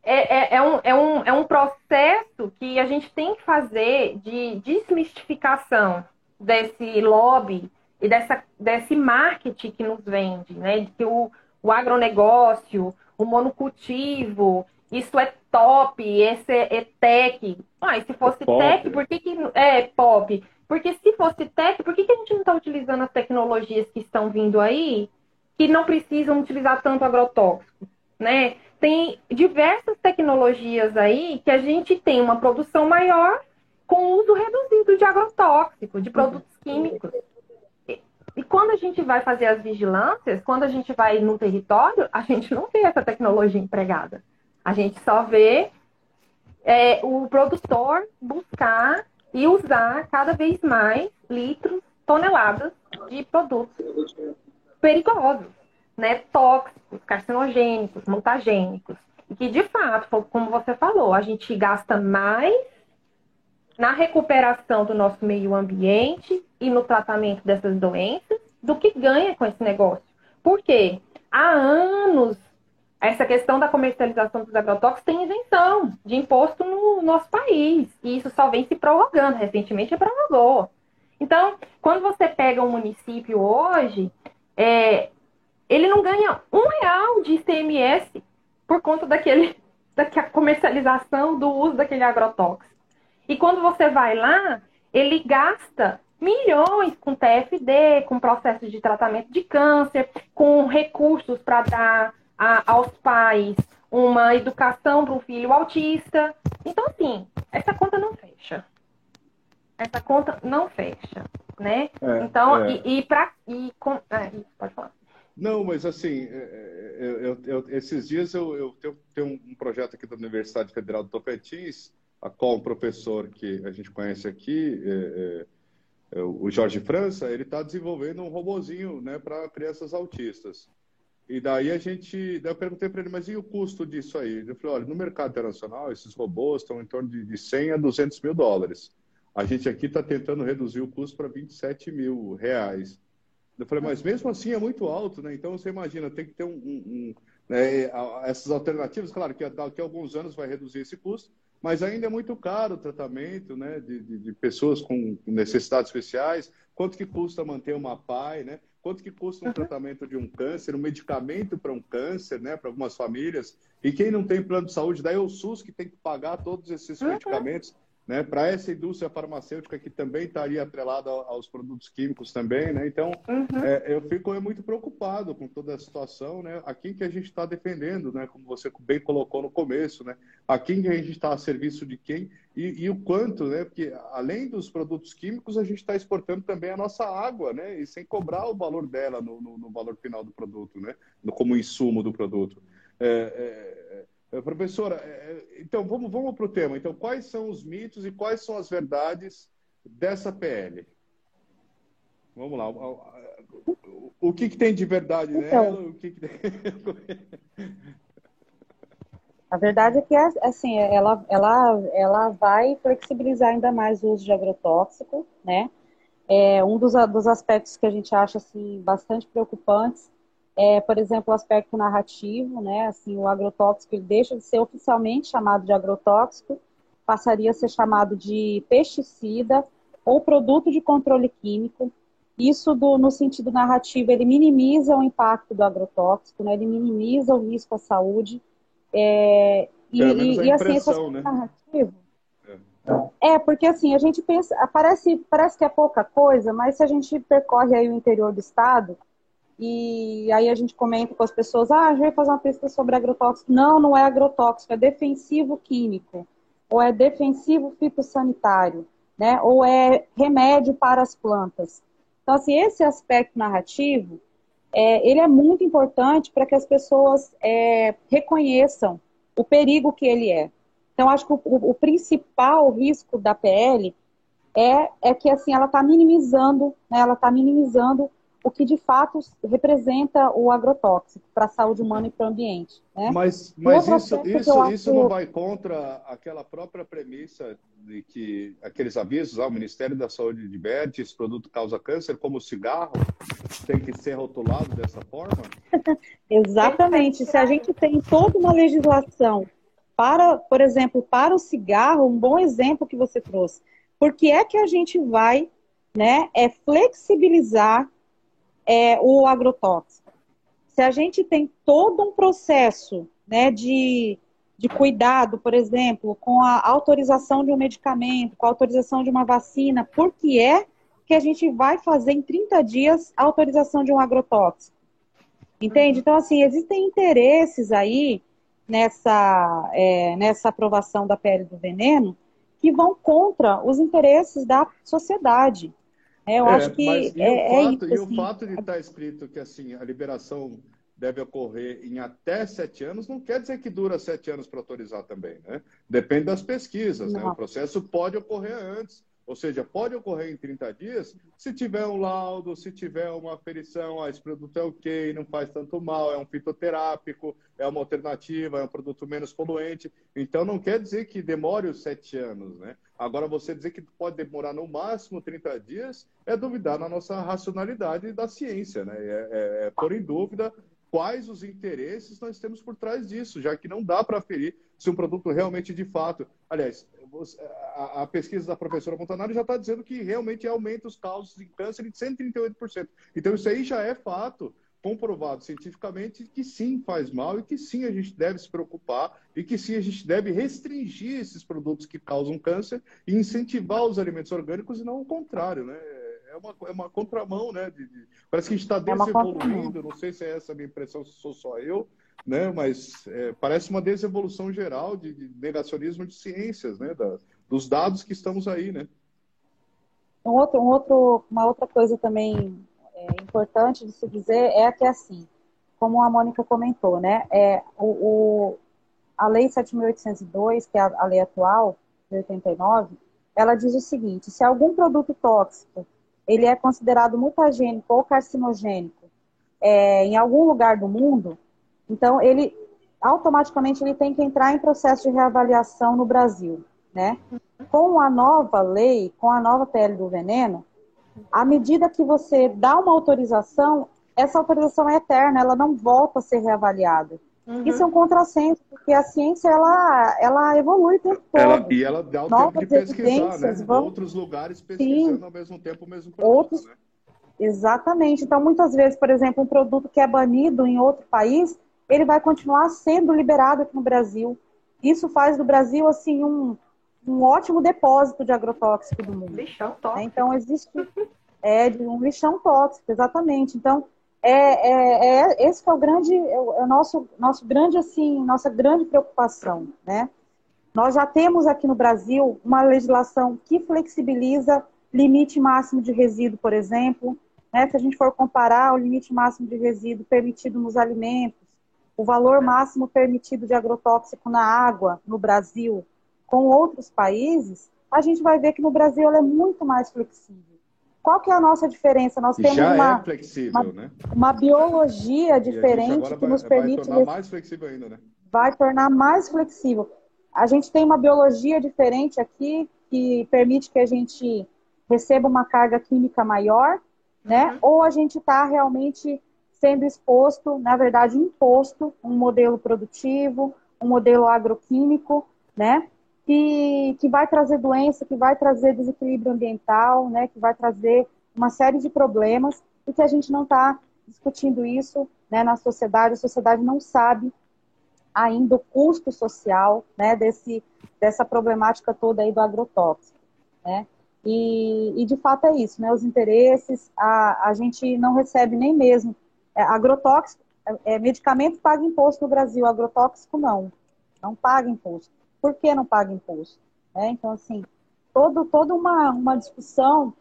é, é, é, um, é, um, é um processo que a gente tem que fazer de desmistificação desse lobby e dessa, desse marketing que nos vende, né? De que o, o agronegócio, o monocultivo, isso é top, esse é, é tech. Ah, e se fosse é tech, por que, que é pop? Porque se fosse tech, por que, que a gente não está utilizando as tecnologias que estão vindo aí, que não precisam utilizar tanto agrotóxico, né? tem diversas tecnologias aí que a gente tem uma produção maior com uso reduzido de agrotóxico, de produtos químicos. E, e quando a gente vai fazer as vigilâncias, quando a gente vai no território, a gente não vê essa tecnologia empregada. A gente só vê é, o produtor buscar e usar cada vez mais litros, toneladas de produtos perigosos né, tóxicos, carcinogênicos, mutagênicos. E que, de fato, como você falou, a gente gasta mais na recuperação do nosso meio ambiente e no tratamento dessas doenças do que ganha com esse negócio. Por quê? Há anos, essa questão da comercialização dos agrotóxicos tem isenção de imposto no nosso país. E isso só vem se prorrogando. Recentemente prorrogou. Então, quando você pega um município hoje, é, ele não ganha um real de ICMS por conta daquele, da comercialização do uso daquele agrotóxico. E quando você vai lá, ele gasta milhões com TFD, com processos de tratamento de câncer, com recursos para dar a, aos pais uma educação para um filho autista. Então, assim, essa conta não fecha. Essa conta não fecha, né? É, então, é. e, e para... E com, é, pode falar. Não, mas assim, é, é, eu, eu, esses dias eu, eu tenho, tenho, um projeto aqui da Universidade Federal do Tocantins, a qual um professor que a gente conhece aqui, é, o Jorge França, ele está desenvolvendo um robozinho né, para crianças autistas. E daí a gente, daí eu perguntei para ele, mas e o custo disso aí? Ele falou, olha, no mercado internacional, esses robôs estão em torno de, de 100 a 200 mil dólares. A gente aqui está tentando reduzir o custo para 27 mil reais. Eu falei, mas mesmo assim é muito alto, né? Então você imagina, tem que ter um. um, um né, essas alternativas, claro que daqui a alguns anos vai reduzir esse custo, mas ainda é muito caro o tratamento né, de, de, de pessoas com necessidades especiais. Quanto que custa manter uma PAI, né? Quanto que custa um uhum. tratamento de um câncer, um medicamento para um câncer, né? Para algumas famílias. E quem não tem plano de saúde, daí é o SUS que tem que pagar todos esses uhum. medicamentos né, para essa indústria farmacêutica que também estaria atrelada aos produtos químicos também, né? Então, uhum. é, eu fico muito preocupado com toda a situação, né? A quem que a gente está defendendo, né? Como você bem colocou no começo, né? A quem que a gente está a serviço de quem e, e, o quanto, né? Porque além dos produtos químicos, a gente está exportando também a nossa água, né? E sem cobrar o valor dela no, no, no valor final do produto, né? No, como insumo do produto. É, é, é, professora, é, é, então vamos, vamos para o tema. Então, quais são os mitos e quais são as verdades dessa PL? Vamos lá. O, que, que tem de verdade então, nela? O que, que. A verdade é que assim, ela, ela, ela vai flexibilizar ainda mais o uso de agrotóxico, né? É, um dos, dos aspectos que a gente acha assim, bastante preocupantes é, por exemplo, o aspecto narrativo, né? Assim, o agrotóxico ele deixa de ser oficialmente chamado de agrotóxico, passaria a ser chamado de pesticida ou produto de controle químico. Isso do, no sentido narrativo, ele minimiza o impacto do agrotóxico, né? ele minimiza o risco à saúde. É, e, e, e assim, esse né? narrativo. É. é, porque assim, a gente pensa, parece, parece que é pouca coisa, mas se a gente percorre aí o interior do estado, e aí a gente comenta com as pessoas, ah, a gente vai fazer uma pesquisa sobre agrotóxico. Não, não é agrotóxico, é defensivo químico, ou é defensivo fitossanitário, né? Ou é remédio para as plantas. Então, assim, esse aspecto narrativo, é, ele é muito importante para que as pessoas é, reconheçam o perigo que ele é. Então, acho que o, o, principal risco da PL é, é que, assim, ela está minimizando, né? Ela está minimizando o que de fato representa o agrotóxico para a saúde humana e para o ambiente. Né? Mas, mas isso, isso, acho... isso não vai contra aquela própria premissa de que aqueles avisos, ah, o Ministério da Saúde diverte, esse produto causa câncer, como o cigarro, tem que ser rotulado dessa forma? Exatamente. Se a gente tem toda uma legislação para, por exemplo, para o cigarro, um bom exemplo que você trouxe, por que é que a gente vai né, é flexibilizar é, o agrotóxico. Se a gente tem todo um processo né, de, de cuidado, por exemplo, com a autorização de um medicamento, com a autorização de uma vacina, por que é que a gente vai fazer em 30 dias a autorização de um agrotóxico? Entende? Então, assim, existem interesses aí nessa, é, nessa aprovação da pele do veneno que vão contra os interesses da sociedade. É, eu é, acho que mas, e é, o fato, é isso. E assim. o fato de estar escrito que assim a liberação deve ocorrer em até sete anos, não quer dizer que dura sete anos para autorizar também, né? Depende das pesquisas, né? O processo pode ocorrer antes. Ou seja, pode ocorrer em 30 dias se tiver um laudo, se tiver uma aferição, ah, esse produto é ok, não faz tanto mal, é um fitoterápico, é uma alternativa, é um produto menos poluente. Então não quer dizer que demore os sete anos, né? Agora, você dizer que pode demorar no máximo 30 dias é duvidar na nossa racionalidade da ciência, né? É, é, é pôr em dúvida quais os interesses nós temos por trás disso, já que não dá para aferir se um produto realmente de fato. Aliás, a, pesquisa da professora Montanari já está dizendo que realmente aumenta os casos de câncer em 138%. Então, isso aí já é fato comprovado cientificamente que sim faz mal e que sim a gente deve se preocupar e que sim a gente deve restringir esses produtos que causam câncer e incentivar os alimentos orgânicos e não o contrário, né? Uma, é uma contramão, né? De, de... Parece que a gente está é desevoluindo, não sei se é essa a minha impressão, se sou só eu, né? Mas é, parece uma desevolução geral de, de negacionismo de ciências, né? Da, dos dados que estamos aí, né? Um outro, um outro, uma outra coisa também é, importante de se dizer é que assim, como a Mônica comentou, né? É, o, o a Lei 7.802, que é a, a lei atual, de 89, ela diz o seguinte: se algum produto tóxico ele é considerado mutagênico ou carcinogênico é, em algum lugar do mundo, então ele automaticamente ele tem que entrar em processo de reavaliação no Brasil, né? Com a nova lei, com a nova PL do veneno, à medida que você dá uma autorização, essa autorização é eterna, ela não volta a ser reavaliada. Uhum. Isso é um contrassenso, porque a ciência ela, ela evolui o tempo todo. Ela, e ela dá o Novas tempo de pesquisar, né? Vão... Outros lugares pesquisando Sim. ao mesmo tempo o mesmo produto, Outros... né? Exatamente. Então, muitas vezes, por exemplo, um produto que é banido em outro país, ele vai continuar sendo liberado aqui no Brasil. Isso faz do Brasil, assim, um, um ótimo depósito de agrotóxico do mundo. Lixão tóxico. Então, existe é, um lixão tóxico, exatamente. Então, é, é, é, esse é o grande, é é o nosso, nosso grande, assim, nossa grande preocupação, né? Nós já temos aqui no Brasil uma legislação que flexibiliza limite máximo de resíduo, por exemplo. Né? Se a gente for comparar o limite máximo de resíduo permitido nos alimentos, o valor máximo permitido de agrotóxico na água no Brasil com outros países, a gente vai ver que no Brasil ela é muito mais flexível. Qual que é a nossa diferença? Nós temos Já uma, é flexível, uma, né? uma biologia diferente que nos vai, permite. Vai tornar mais flexível ainda, né? Vai tornar mais flexível. A gente tem uma biologia diferente aqui que permite que a gente receba uma carga química maior, né? Uhum. Ou a gente está realmente sendo exposto, na verdade, imposto um modelo produtivo, um modelo agroquímico, né? Que, que vai trazer doença, que vai trazer desequilíbrio ambiental, né, que vai trazer uma série de problemas e que a gente não está discutindo isso né, na sociedade, a sociedade não sabe ainda o custo social né, desse, dessa problemática toda aí do agrotóxico. Né? E, e, de fato é isso, né? Os interesses, a, a gente não recebe nem mesmo. É, agrotóxico, é, é, medicamento paga imposto no Brasil, agrotóxico não, não paga imposto por que não paga imposto? Né? Então, assim, todo, toda uma, uma discussão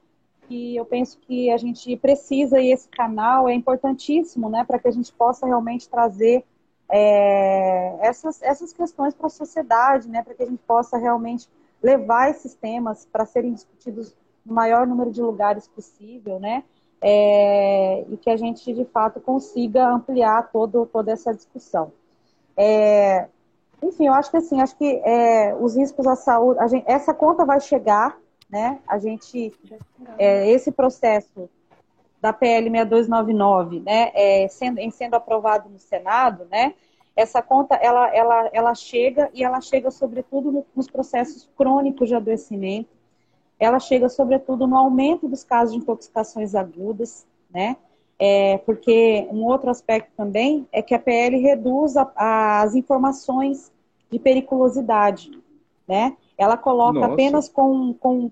que eu penso que a gente precisa e esse canal é importantíssimo, né, para que a gente possa realmente trazer é, essas, essas questões para a sociedade, né, para que a gente possa realmente levar esses temas para serem discutidos no maior número de lugares possível, né, é, e que a gente de fato consiga ampliar todo, toda essa discussão. É, enfim, eu acho que assim, acho que é, os riscos à saúde, gente, essa conta vai chegar, né? A gente, é, esse processo da PL 6299, né, é, sendo, em sendo aprovado no Senado, né, essa conta ela, ela, ela chega e ela chega sobretudo no, nos processos crônicos de adoecimento, ela chega sobretudo no aumento dos casos de intoxicações agudas, né, é, porque um outro aspecto também é que a PL reduz a, a, as informações de periculosidade, né? Ela coloca Nossa. apenas com, com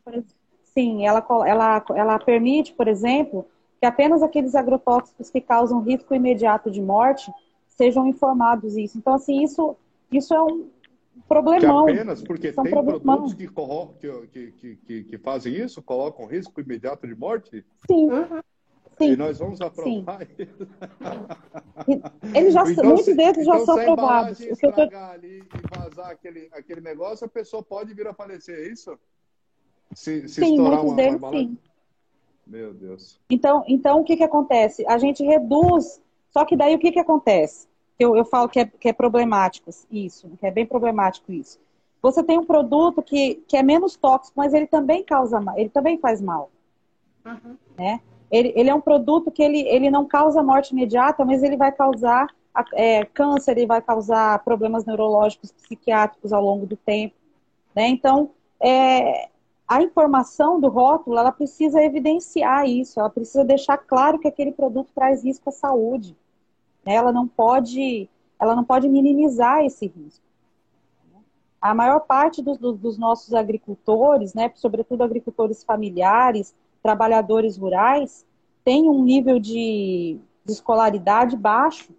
sim, ela, ela, ela permite, por exemplo, que apenas aqueles agrotóxicos que causam risco imediato de morte sejam informados isso. Então, assim, isso, isso é um problemão. Que apenas porque tem produtos que, que, que, que, que fazem isso, colocam risco imediato de morte? Sim. Uhum. Sim. E nós vamos aprovar Sim. Eles já, então, muitos deles já então, são aprovados. Se estragar tô... ali e vazar aquele, aquele negócio, a pessoa pode vir a falecer, é isso? Se, se sim, estourar muitos uma, deles, uma sim. Meu Deus. Então, então, o que, que acontece? A gente reduz, só que daí o que, que acontece? Eu, eu falo que é, que é problemático isso, que é bem problemático isso. Você tem um produto que, que é menos tóxico, mas ele também causa ele também faz mal. Uhum. Né? Ele, ele é um produto que ele, ele não causa morte imediata, mas ele vai causar é, câncer, ele vai causar problemas neurológicos, psiquiátricos ao longo do tempo. Né? Então, é, a informação do rótulo, ela precisa evidenciar isso, ela precisa deixar claro que aquele produto traz risco à saúde. Né? Ela não pode, ela não pode minimizar esse risco. A maior parte dos, dos nossos agricultores, né, sobretudo agricultores familiares, trabalhadores rurais têm um nível de, de escolaridade baixo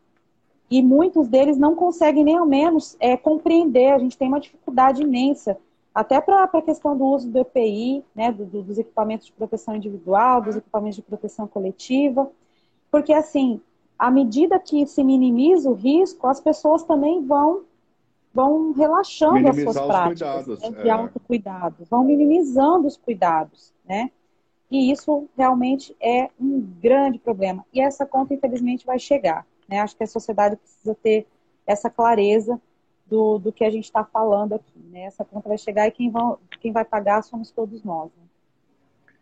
e muitos deles não conseguem nem ao menos é, compreender. A gente tem uma dificuldade imensa, até para a questão do uso do EPI, né, do, do, dos equipamentos de proteção individual, dos equipamentos de proteção coletiva, porque assim, à medida que se minimiza o risco, as pessoas também vão vão relaxando Minimizar as suas práticas cuidados, né, de é. autocuidado, vão minimizando os cuidados, né? E isso realmente é um grande problema. E essa conta, infelizmente, vai chegar. Né? Acho que a sociedade precisa ter essa clareza do, do que a gente está falando aqui. Né? Essa conta vai chegar e quem, vão, quem vai pagar somos todos nós. Né?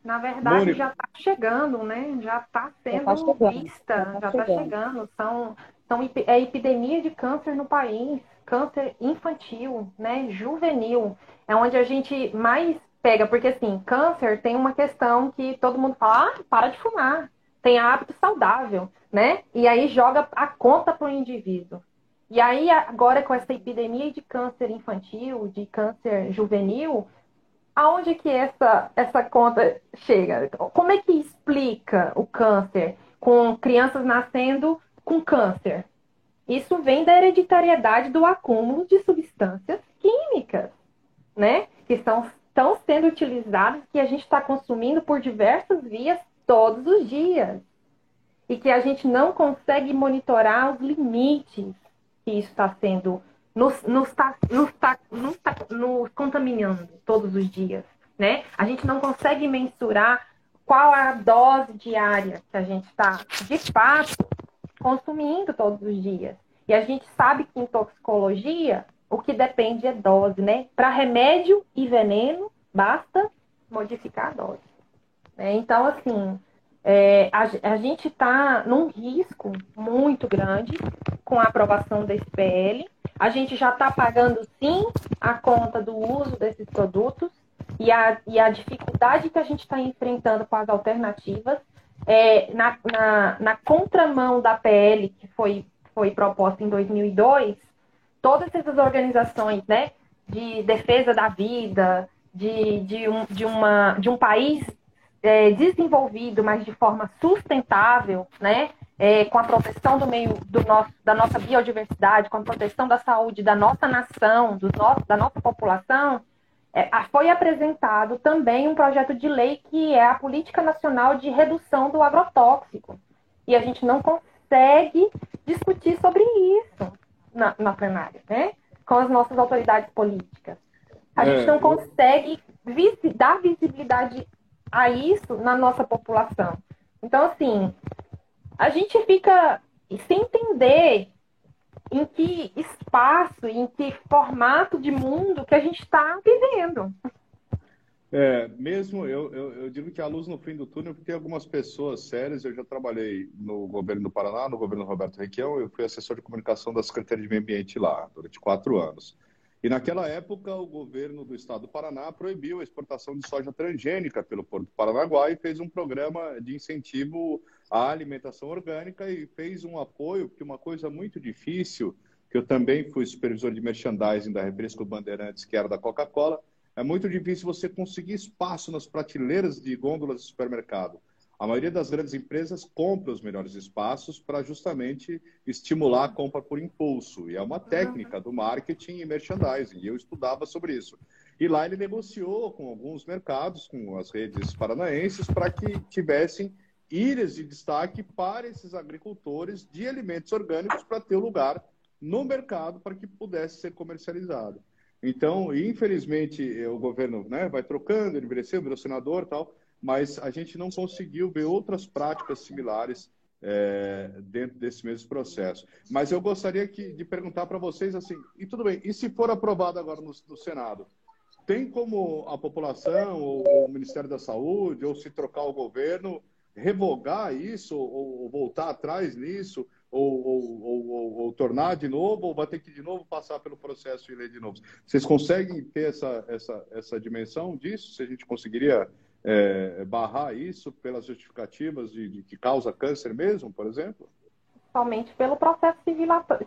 Na verdade, Mônica. já está chegando, né? Já está sendo já tá chegando, vista, já está chegando. chegando. São, são é epidemia de câncer no país, câncer infantil, né? Juvenil. É onde a gente mais pega, porque assim, câncer tem uma questão que todo mundo fala, ah, para de fumar, tem hábito saudável né? E aí joga a conta para o indivíduo. E aí, agora com essa epidemia de câncer infantil, de câncer juvenil, aonde que essa, essa conta chega? Como é que explica o câncer com crianças nascendo com câncer? Isso vem da hereditariedade do acúmulo de substâncias químicas, né? Que estão, estão sendo utilizadas, que a gente está consumindo por diversas vias todos os dias e que a gente não consegue monitorar os limites que isso está sendo, nos, nos, tá, nos, tá, nos, tá, nos contaminando todos os dias, né? A gente não consegue mensurar qual é a dose diária que a gente está, de fato, consumindo todos os dias. E a gente sabe que em toxicologia, o que depende é dose, né? Para remédio e veneno, basta modificar a dose. Né? Então, assim, é, a, a, gente está num risco muito grande com a aprovação desse PL. A gente já está pagando, sim, a conta do uso desses produtos e a, e a dificuldade que a gente está enfrentando com as alternativas. É, na, na, na, contramão da PL que foi, foi proposta em 2002, todas essas organizações né, de defesa da vida, de, de, um, de, uma, de um país é, desenvolvido, mas de forma sustentável, né? É, com a proteção do meio do nosso, da nossa biodiversidade, com a proteção da saúde da nossa nação, do nosso, da nossa população, é, foi apresentado também um projeto de lei que é a Política Nacional de Redução do Agrotóxico. E a gente não consegue discutir sobre isso na, na plenária, né? Com as nossas autoridades políticas. A gente é, não consegue dar visibilidade a isso na nossa população. Então, assim, a gente fica sem entender em que espaço, em que formato de mundo que a gente está vivendo. É, mesmo eu, eu, eu, digo que a luz no fim do túnel, porque algumas pessoas sérias. Eu já trabalhei no governo do Paraná, no governo Roberto Requião, eu fui assessor de comunicação da Secretaria de Meio Ambiente lá, durante quatro anos. E naquela época, o governo do estado do Paraná proibiu a exportação de soja transgênica pelo Porto do Paranaguá e fez um programa de incentivo à alimentação orgânica e fez um apoio, porque uma coisa muito difícil, que eu também fui supervisor de merchandising da Refresco Bandeirantes, que era da Coca-Cola, é muito difícil você conseguir espaço nas prateleiras de gôndolas de supermercado. A maioria das grandes empresas compra os melhores espaços para justamente estimular a compra por impulso. E é uma técnica do marketing e merchandising. E eu estudava sobre isso. E lá ele negociou com alguns mercados, com as redes paranaenses, para que tivessem ilhas de destaque para esses agricultores de alimentos orgânicos para ter o lugar no mercado para que pudesse ser comercializado. Então, infelizmente, o governo né, vai trocando, ele envelheceu, virou senador tal, mas a gente não conseguiu ver outras práticas similares é, dentro desse mesmo processo. Mas eu gostaria que, de perguntar para vocês assim, e tudo bem, e se for aprovado agora no, no Senado, tem como a população, ou o Ministério da Saúde, ou se trocar o governo, revogar isso, ou, ou voltar atrás nisso, ou, ou, ou, tornar de novo, ou vai ter que de novo passar pelo processo de lei de novo? Vocês conseguem ter essa, essa, essa dimensão disso? Se a gente conseguiria é, barrar isso pelas justificativas de, de, que causa câncer mesmo, por exemplo? somente pelo processo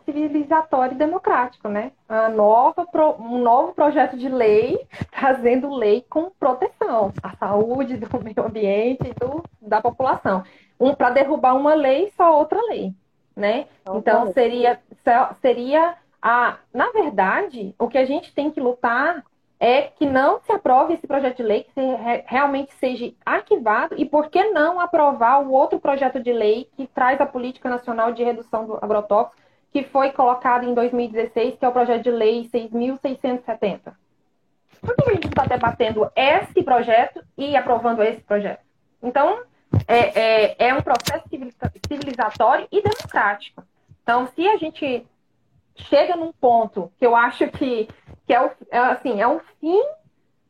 civilizatório e democrático, né? A nova, um novo projeto de lei trazendo lei com proteção à saúde, do meio ambiente e do, da população. Um, Para derrubar uma lei, só outra lei, né? Então seria, seria a, na verdade, o que a gente tem que lutar é que não se aprove esse projeto de lei, que realmente seja arquivado, e por que não aprovar o outro projeto de lei que traz a Política Nacional de Redução do Agrotóxico, que foi colocado em 2016, que é o projeto de lei 6.670? Por que a gente está debatendo esse projeto e aprovando esse projeto? Então, é, é, é um processo civilizatório e democrático. Então, se a gente chega num ponto que eu acho que, que é, o, é, assim, é o fim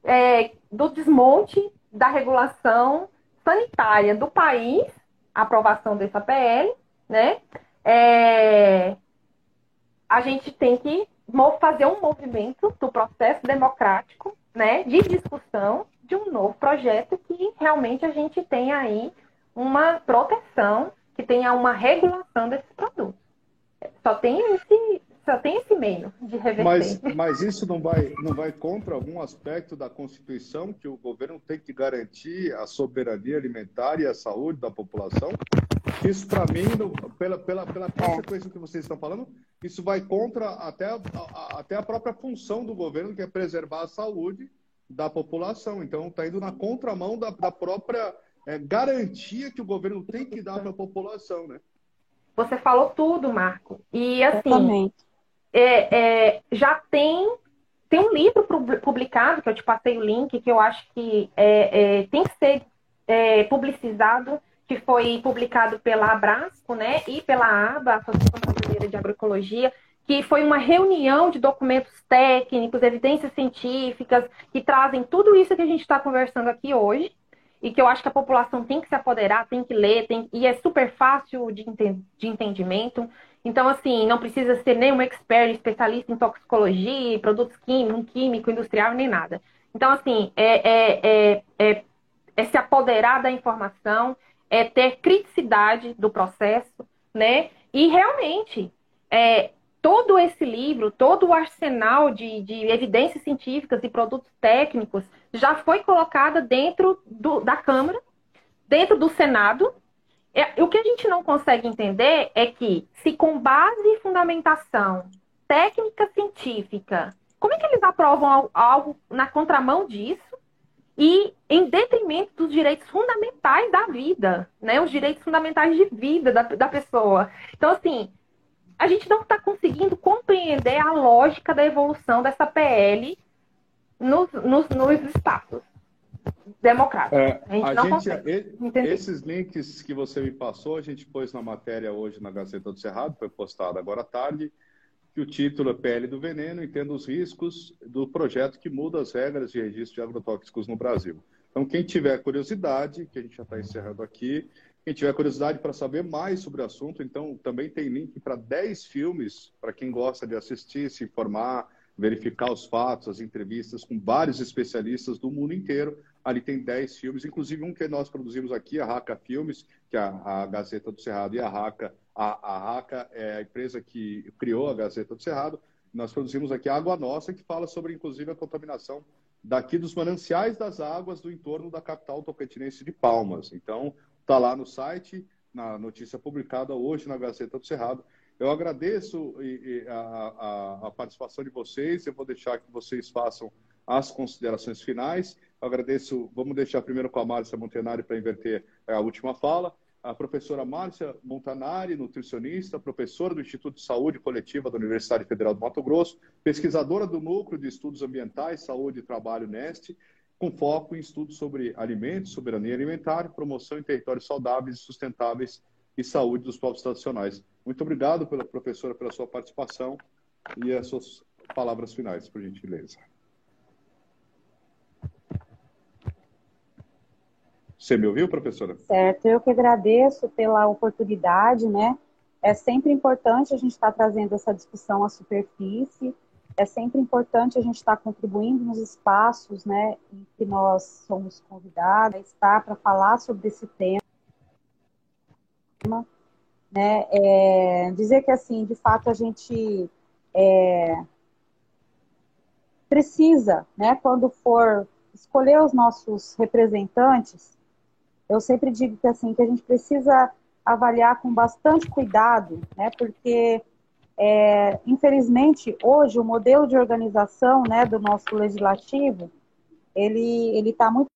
é, do desmonte da regulação sanitária do país, a aprovação dessa PL, né? É, a gente tem que fazer um movimento do processo democrático, né, de discussão de um novo projeto que realmente a gente tenha aí uma proteção, que tenha uma regulação desses produtos. Só tem esse, só tem esse meio de reverter. Mas, mas isso não vai, não vai contra algum aspecto da Constituição que o governo tem que garantir a soberania alimentar e a saúde da população? Isso, para mim, pela, pela, pela é. consequência que vocês estão falando, isso vai contra até a, a, até a própria função do governo, que é preservar a saúde da população. Então, está indo na contramão da, da própria é, garantia que o governo tem que dar para a população, né? Você falou tudo, Marco. E assim, Exatamente é, é, já tem tem um livro publicado que eu te passei o link que eu acho que é, é tem que ser é, publicizado que foi publicado pela Abrasco, né, e pela ABA, Associação Brasileira de Agroecologia, que foi uma reunião de documentos técnicos, evidências científicas, que trazem tudo isso que a gente está conversando aqui hoje, e que eu acho que a população tem que se apoderar, tem que ler, tem, e é super fácil de, de entendimento. Então, assim, não precisa ser nenhum expert, especialista em toxicologia, produtos químicos, químico, industrial, nem nada. Então, assim, é, é, é, é, é se apoderar da informação, é ter criticidade do processo, né? E realmente, é, todo esse livro, todo o arsenal de, de evidências científicas e produtos técnicos já foi colocado dentro do, da Câmara, dentro do Senado, é, o que a gente não consegue entender é que, se com base e fundamentação técnica científica, como é que eles aprovam algo na contramão disso e em detrimento dos direitos fundamentais da vida, né? Os direitos fundamentais de vida da, da pessoa. Então, assim, a gente não está conseguindo compreender a lógica da evolução dessa PL nos, nos, nos espaços democrático. É, a gente a não gente, Esses links que você me passou, a gente pôs na matéria hoje na Gazeta do Cerrado, foi postado agora à tarde, que o título é Pele do Veneno, entenda os riscos do projeto que muda as regras de registro de agrotóxicos no Brasil. Então, quem tiver curiosidade, que a gente já está encerrando aqui, quem tiver curiosidade para saber mais sobre o assunto, então também tem link para 10 filmes, para quem gosta de assistir, se informar, verificar os fatos, as entrevistas com vários especialistas do mundo inteiro. Ali tem 10 filmes, inclusive um que nós produzimos aqui, a Raca Filmes, que é a, Gazeta do Cerrado e a Raca. A, a Raca é a empresa que criou a Gazeta do Cerrado. Nós produzimos aqui a Água Nossa, que fala sobre, inclusive, a contaminação daqui dos mananciais das águas do entorno da capital tocantinense de Palmas. Então, está lá no site, na notícia publicada hoje na Gazeta do Cerrado. Eu agradeço a, a, a, participação de vocês. Eu vou deixar que vocês façam as considerações finais. Eu agradeço. Vamos deixar primeiro com a Márcia Montanari para inverter é, a última fala. A professora Márcia Montanari, nutricionista, professora do Instituto de Saúde Coletiva da Universidade Federal do Mato Grosso, pesquisadora do Núcleo de Estudos Ambientais, Saúde e Trabalho NEST, com foco em estudos sobre alimentos, soberania alimentar, promoção em territórios saudáveis e sustentáveis e saúde dos povos tradicionais. Muito obrigado, pela professora, pela sua participação e as suas palavras finais, por gentileza. Você me ouviu, professora? Certo, eu que agradeço pela oportunidade, né? É sempre importante a gente estar trazendo essa discussão à superfície, é sempre importante a gente estar contribuindo nos espaços, né, em que nós somos convidados a estar para falar sobre esse tema né, é, dizer que, assim, de fato, a gente é, precisa, né, quando for escolher os nossos representantes, eu sempre digo que, assim, que a gente precisa avaliar com bastante cuidado, né, porque, é, infelizmente, hoje o modelo de organização, né, do nosso legislativo, ele ele está muito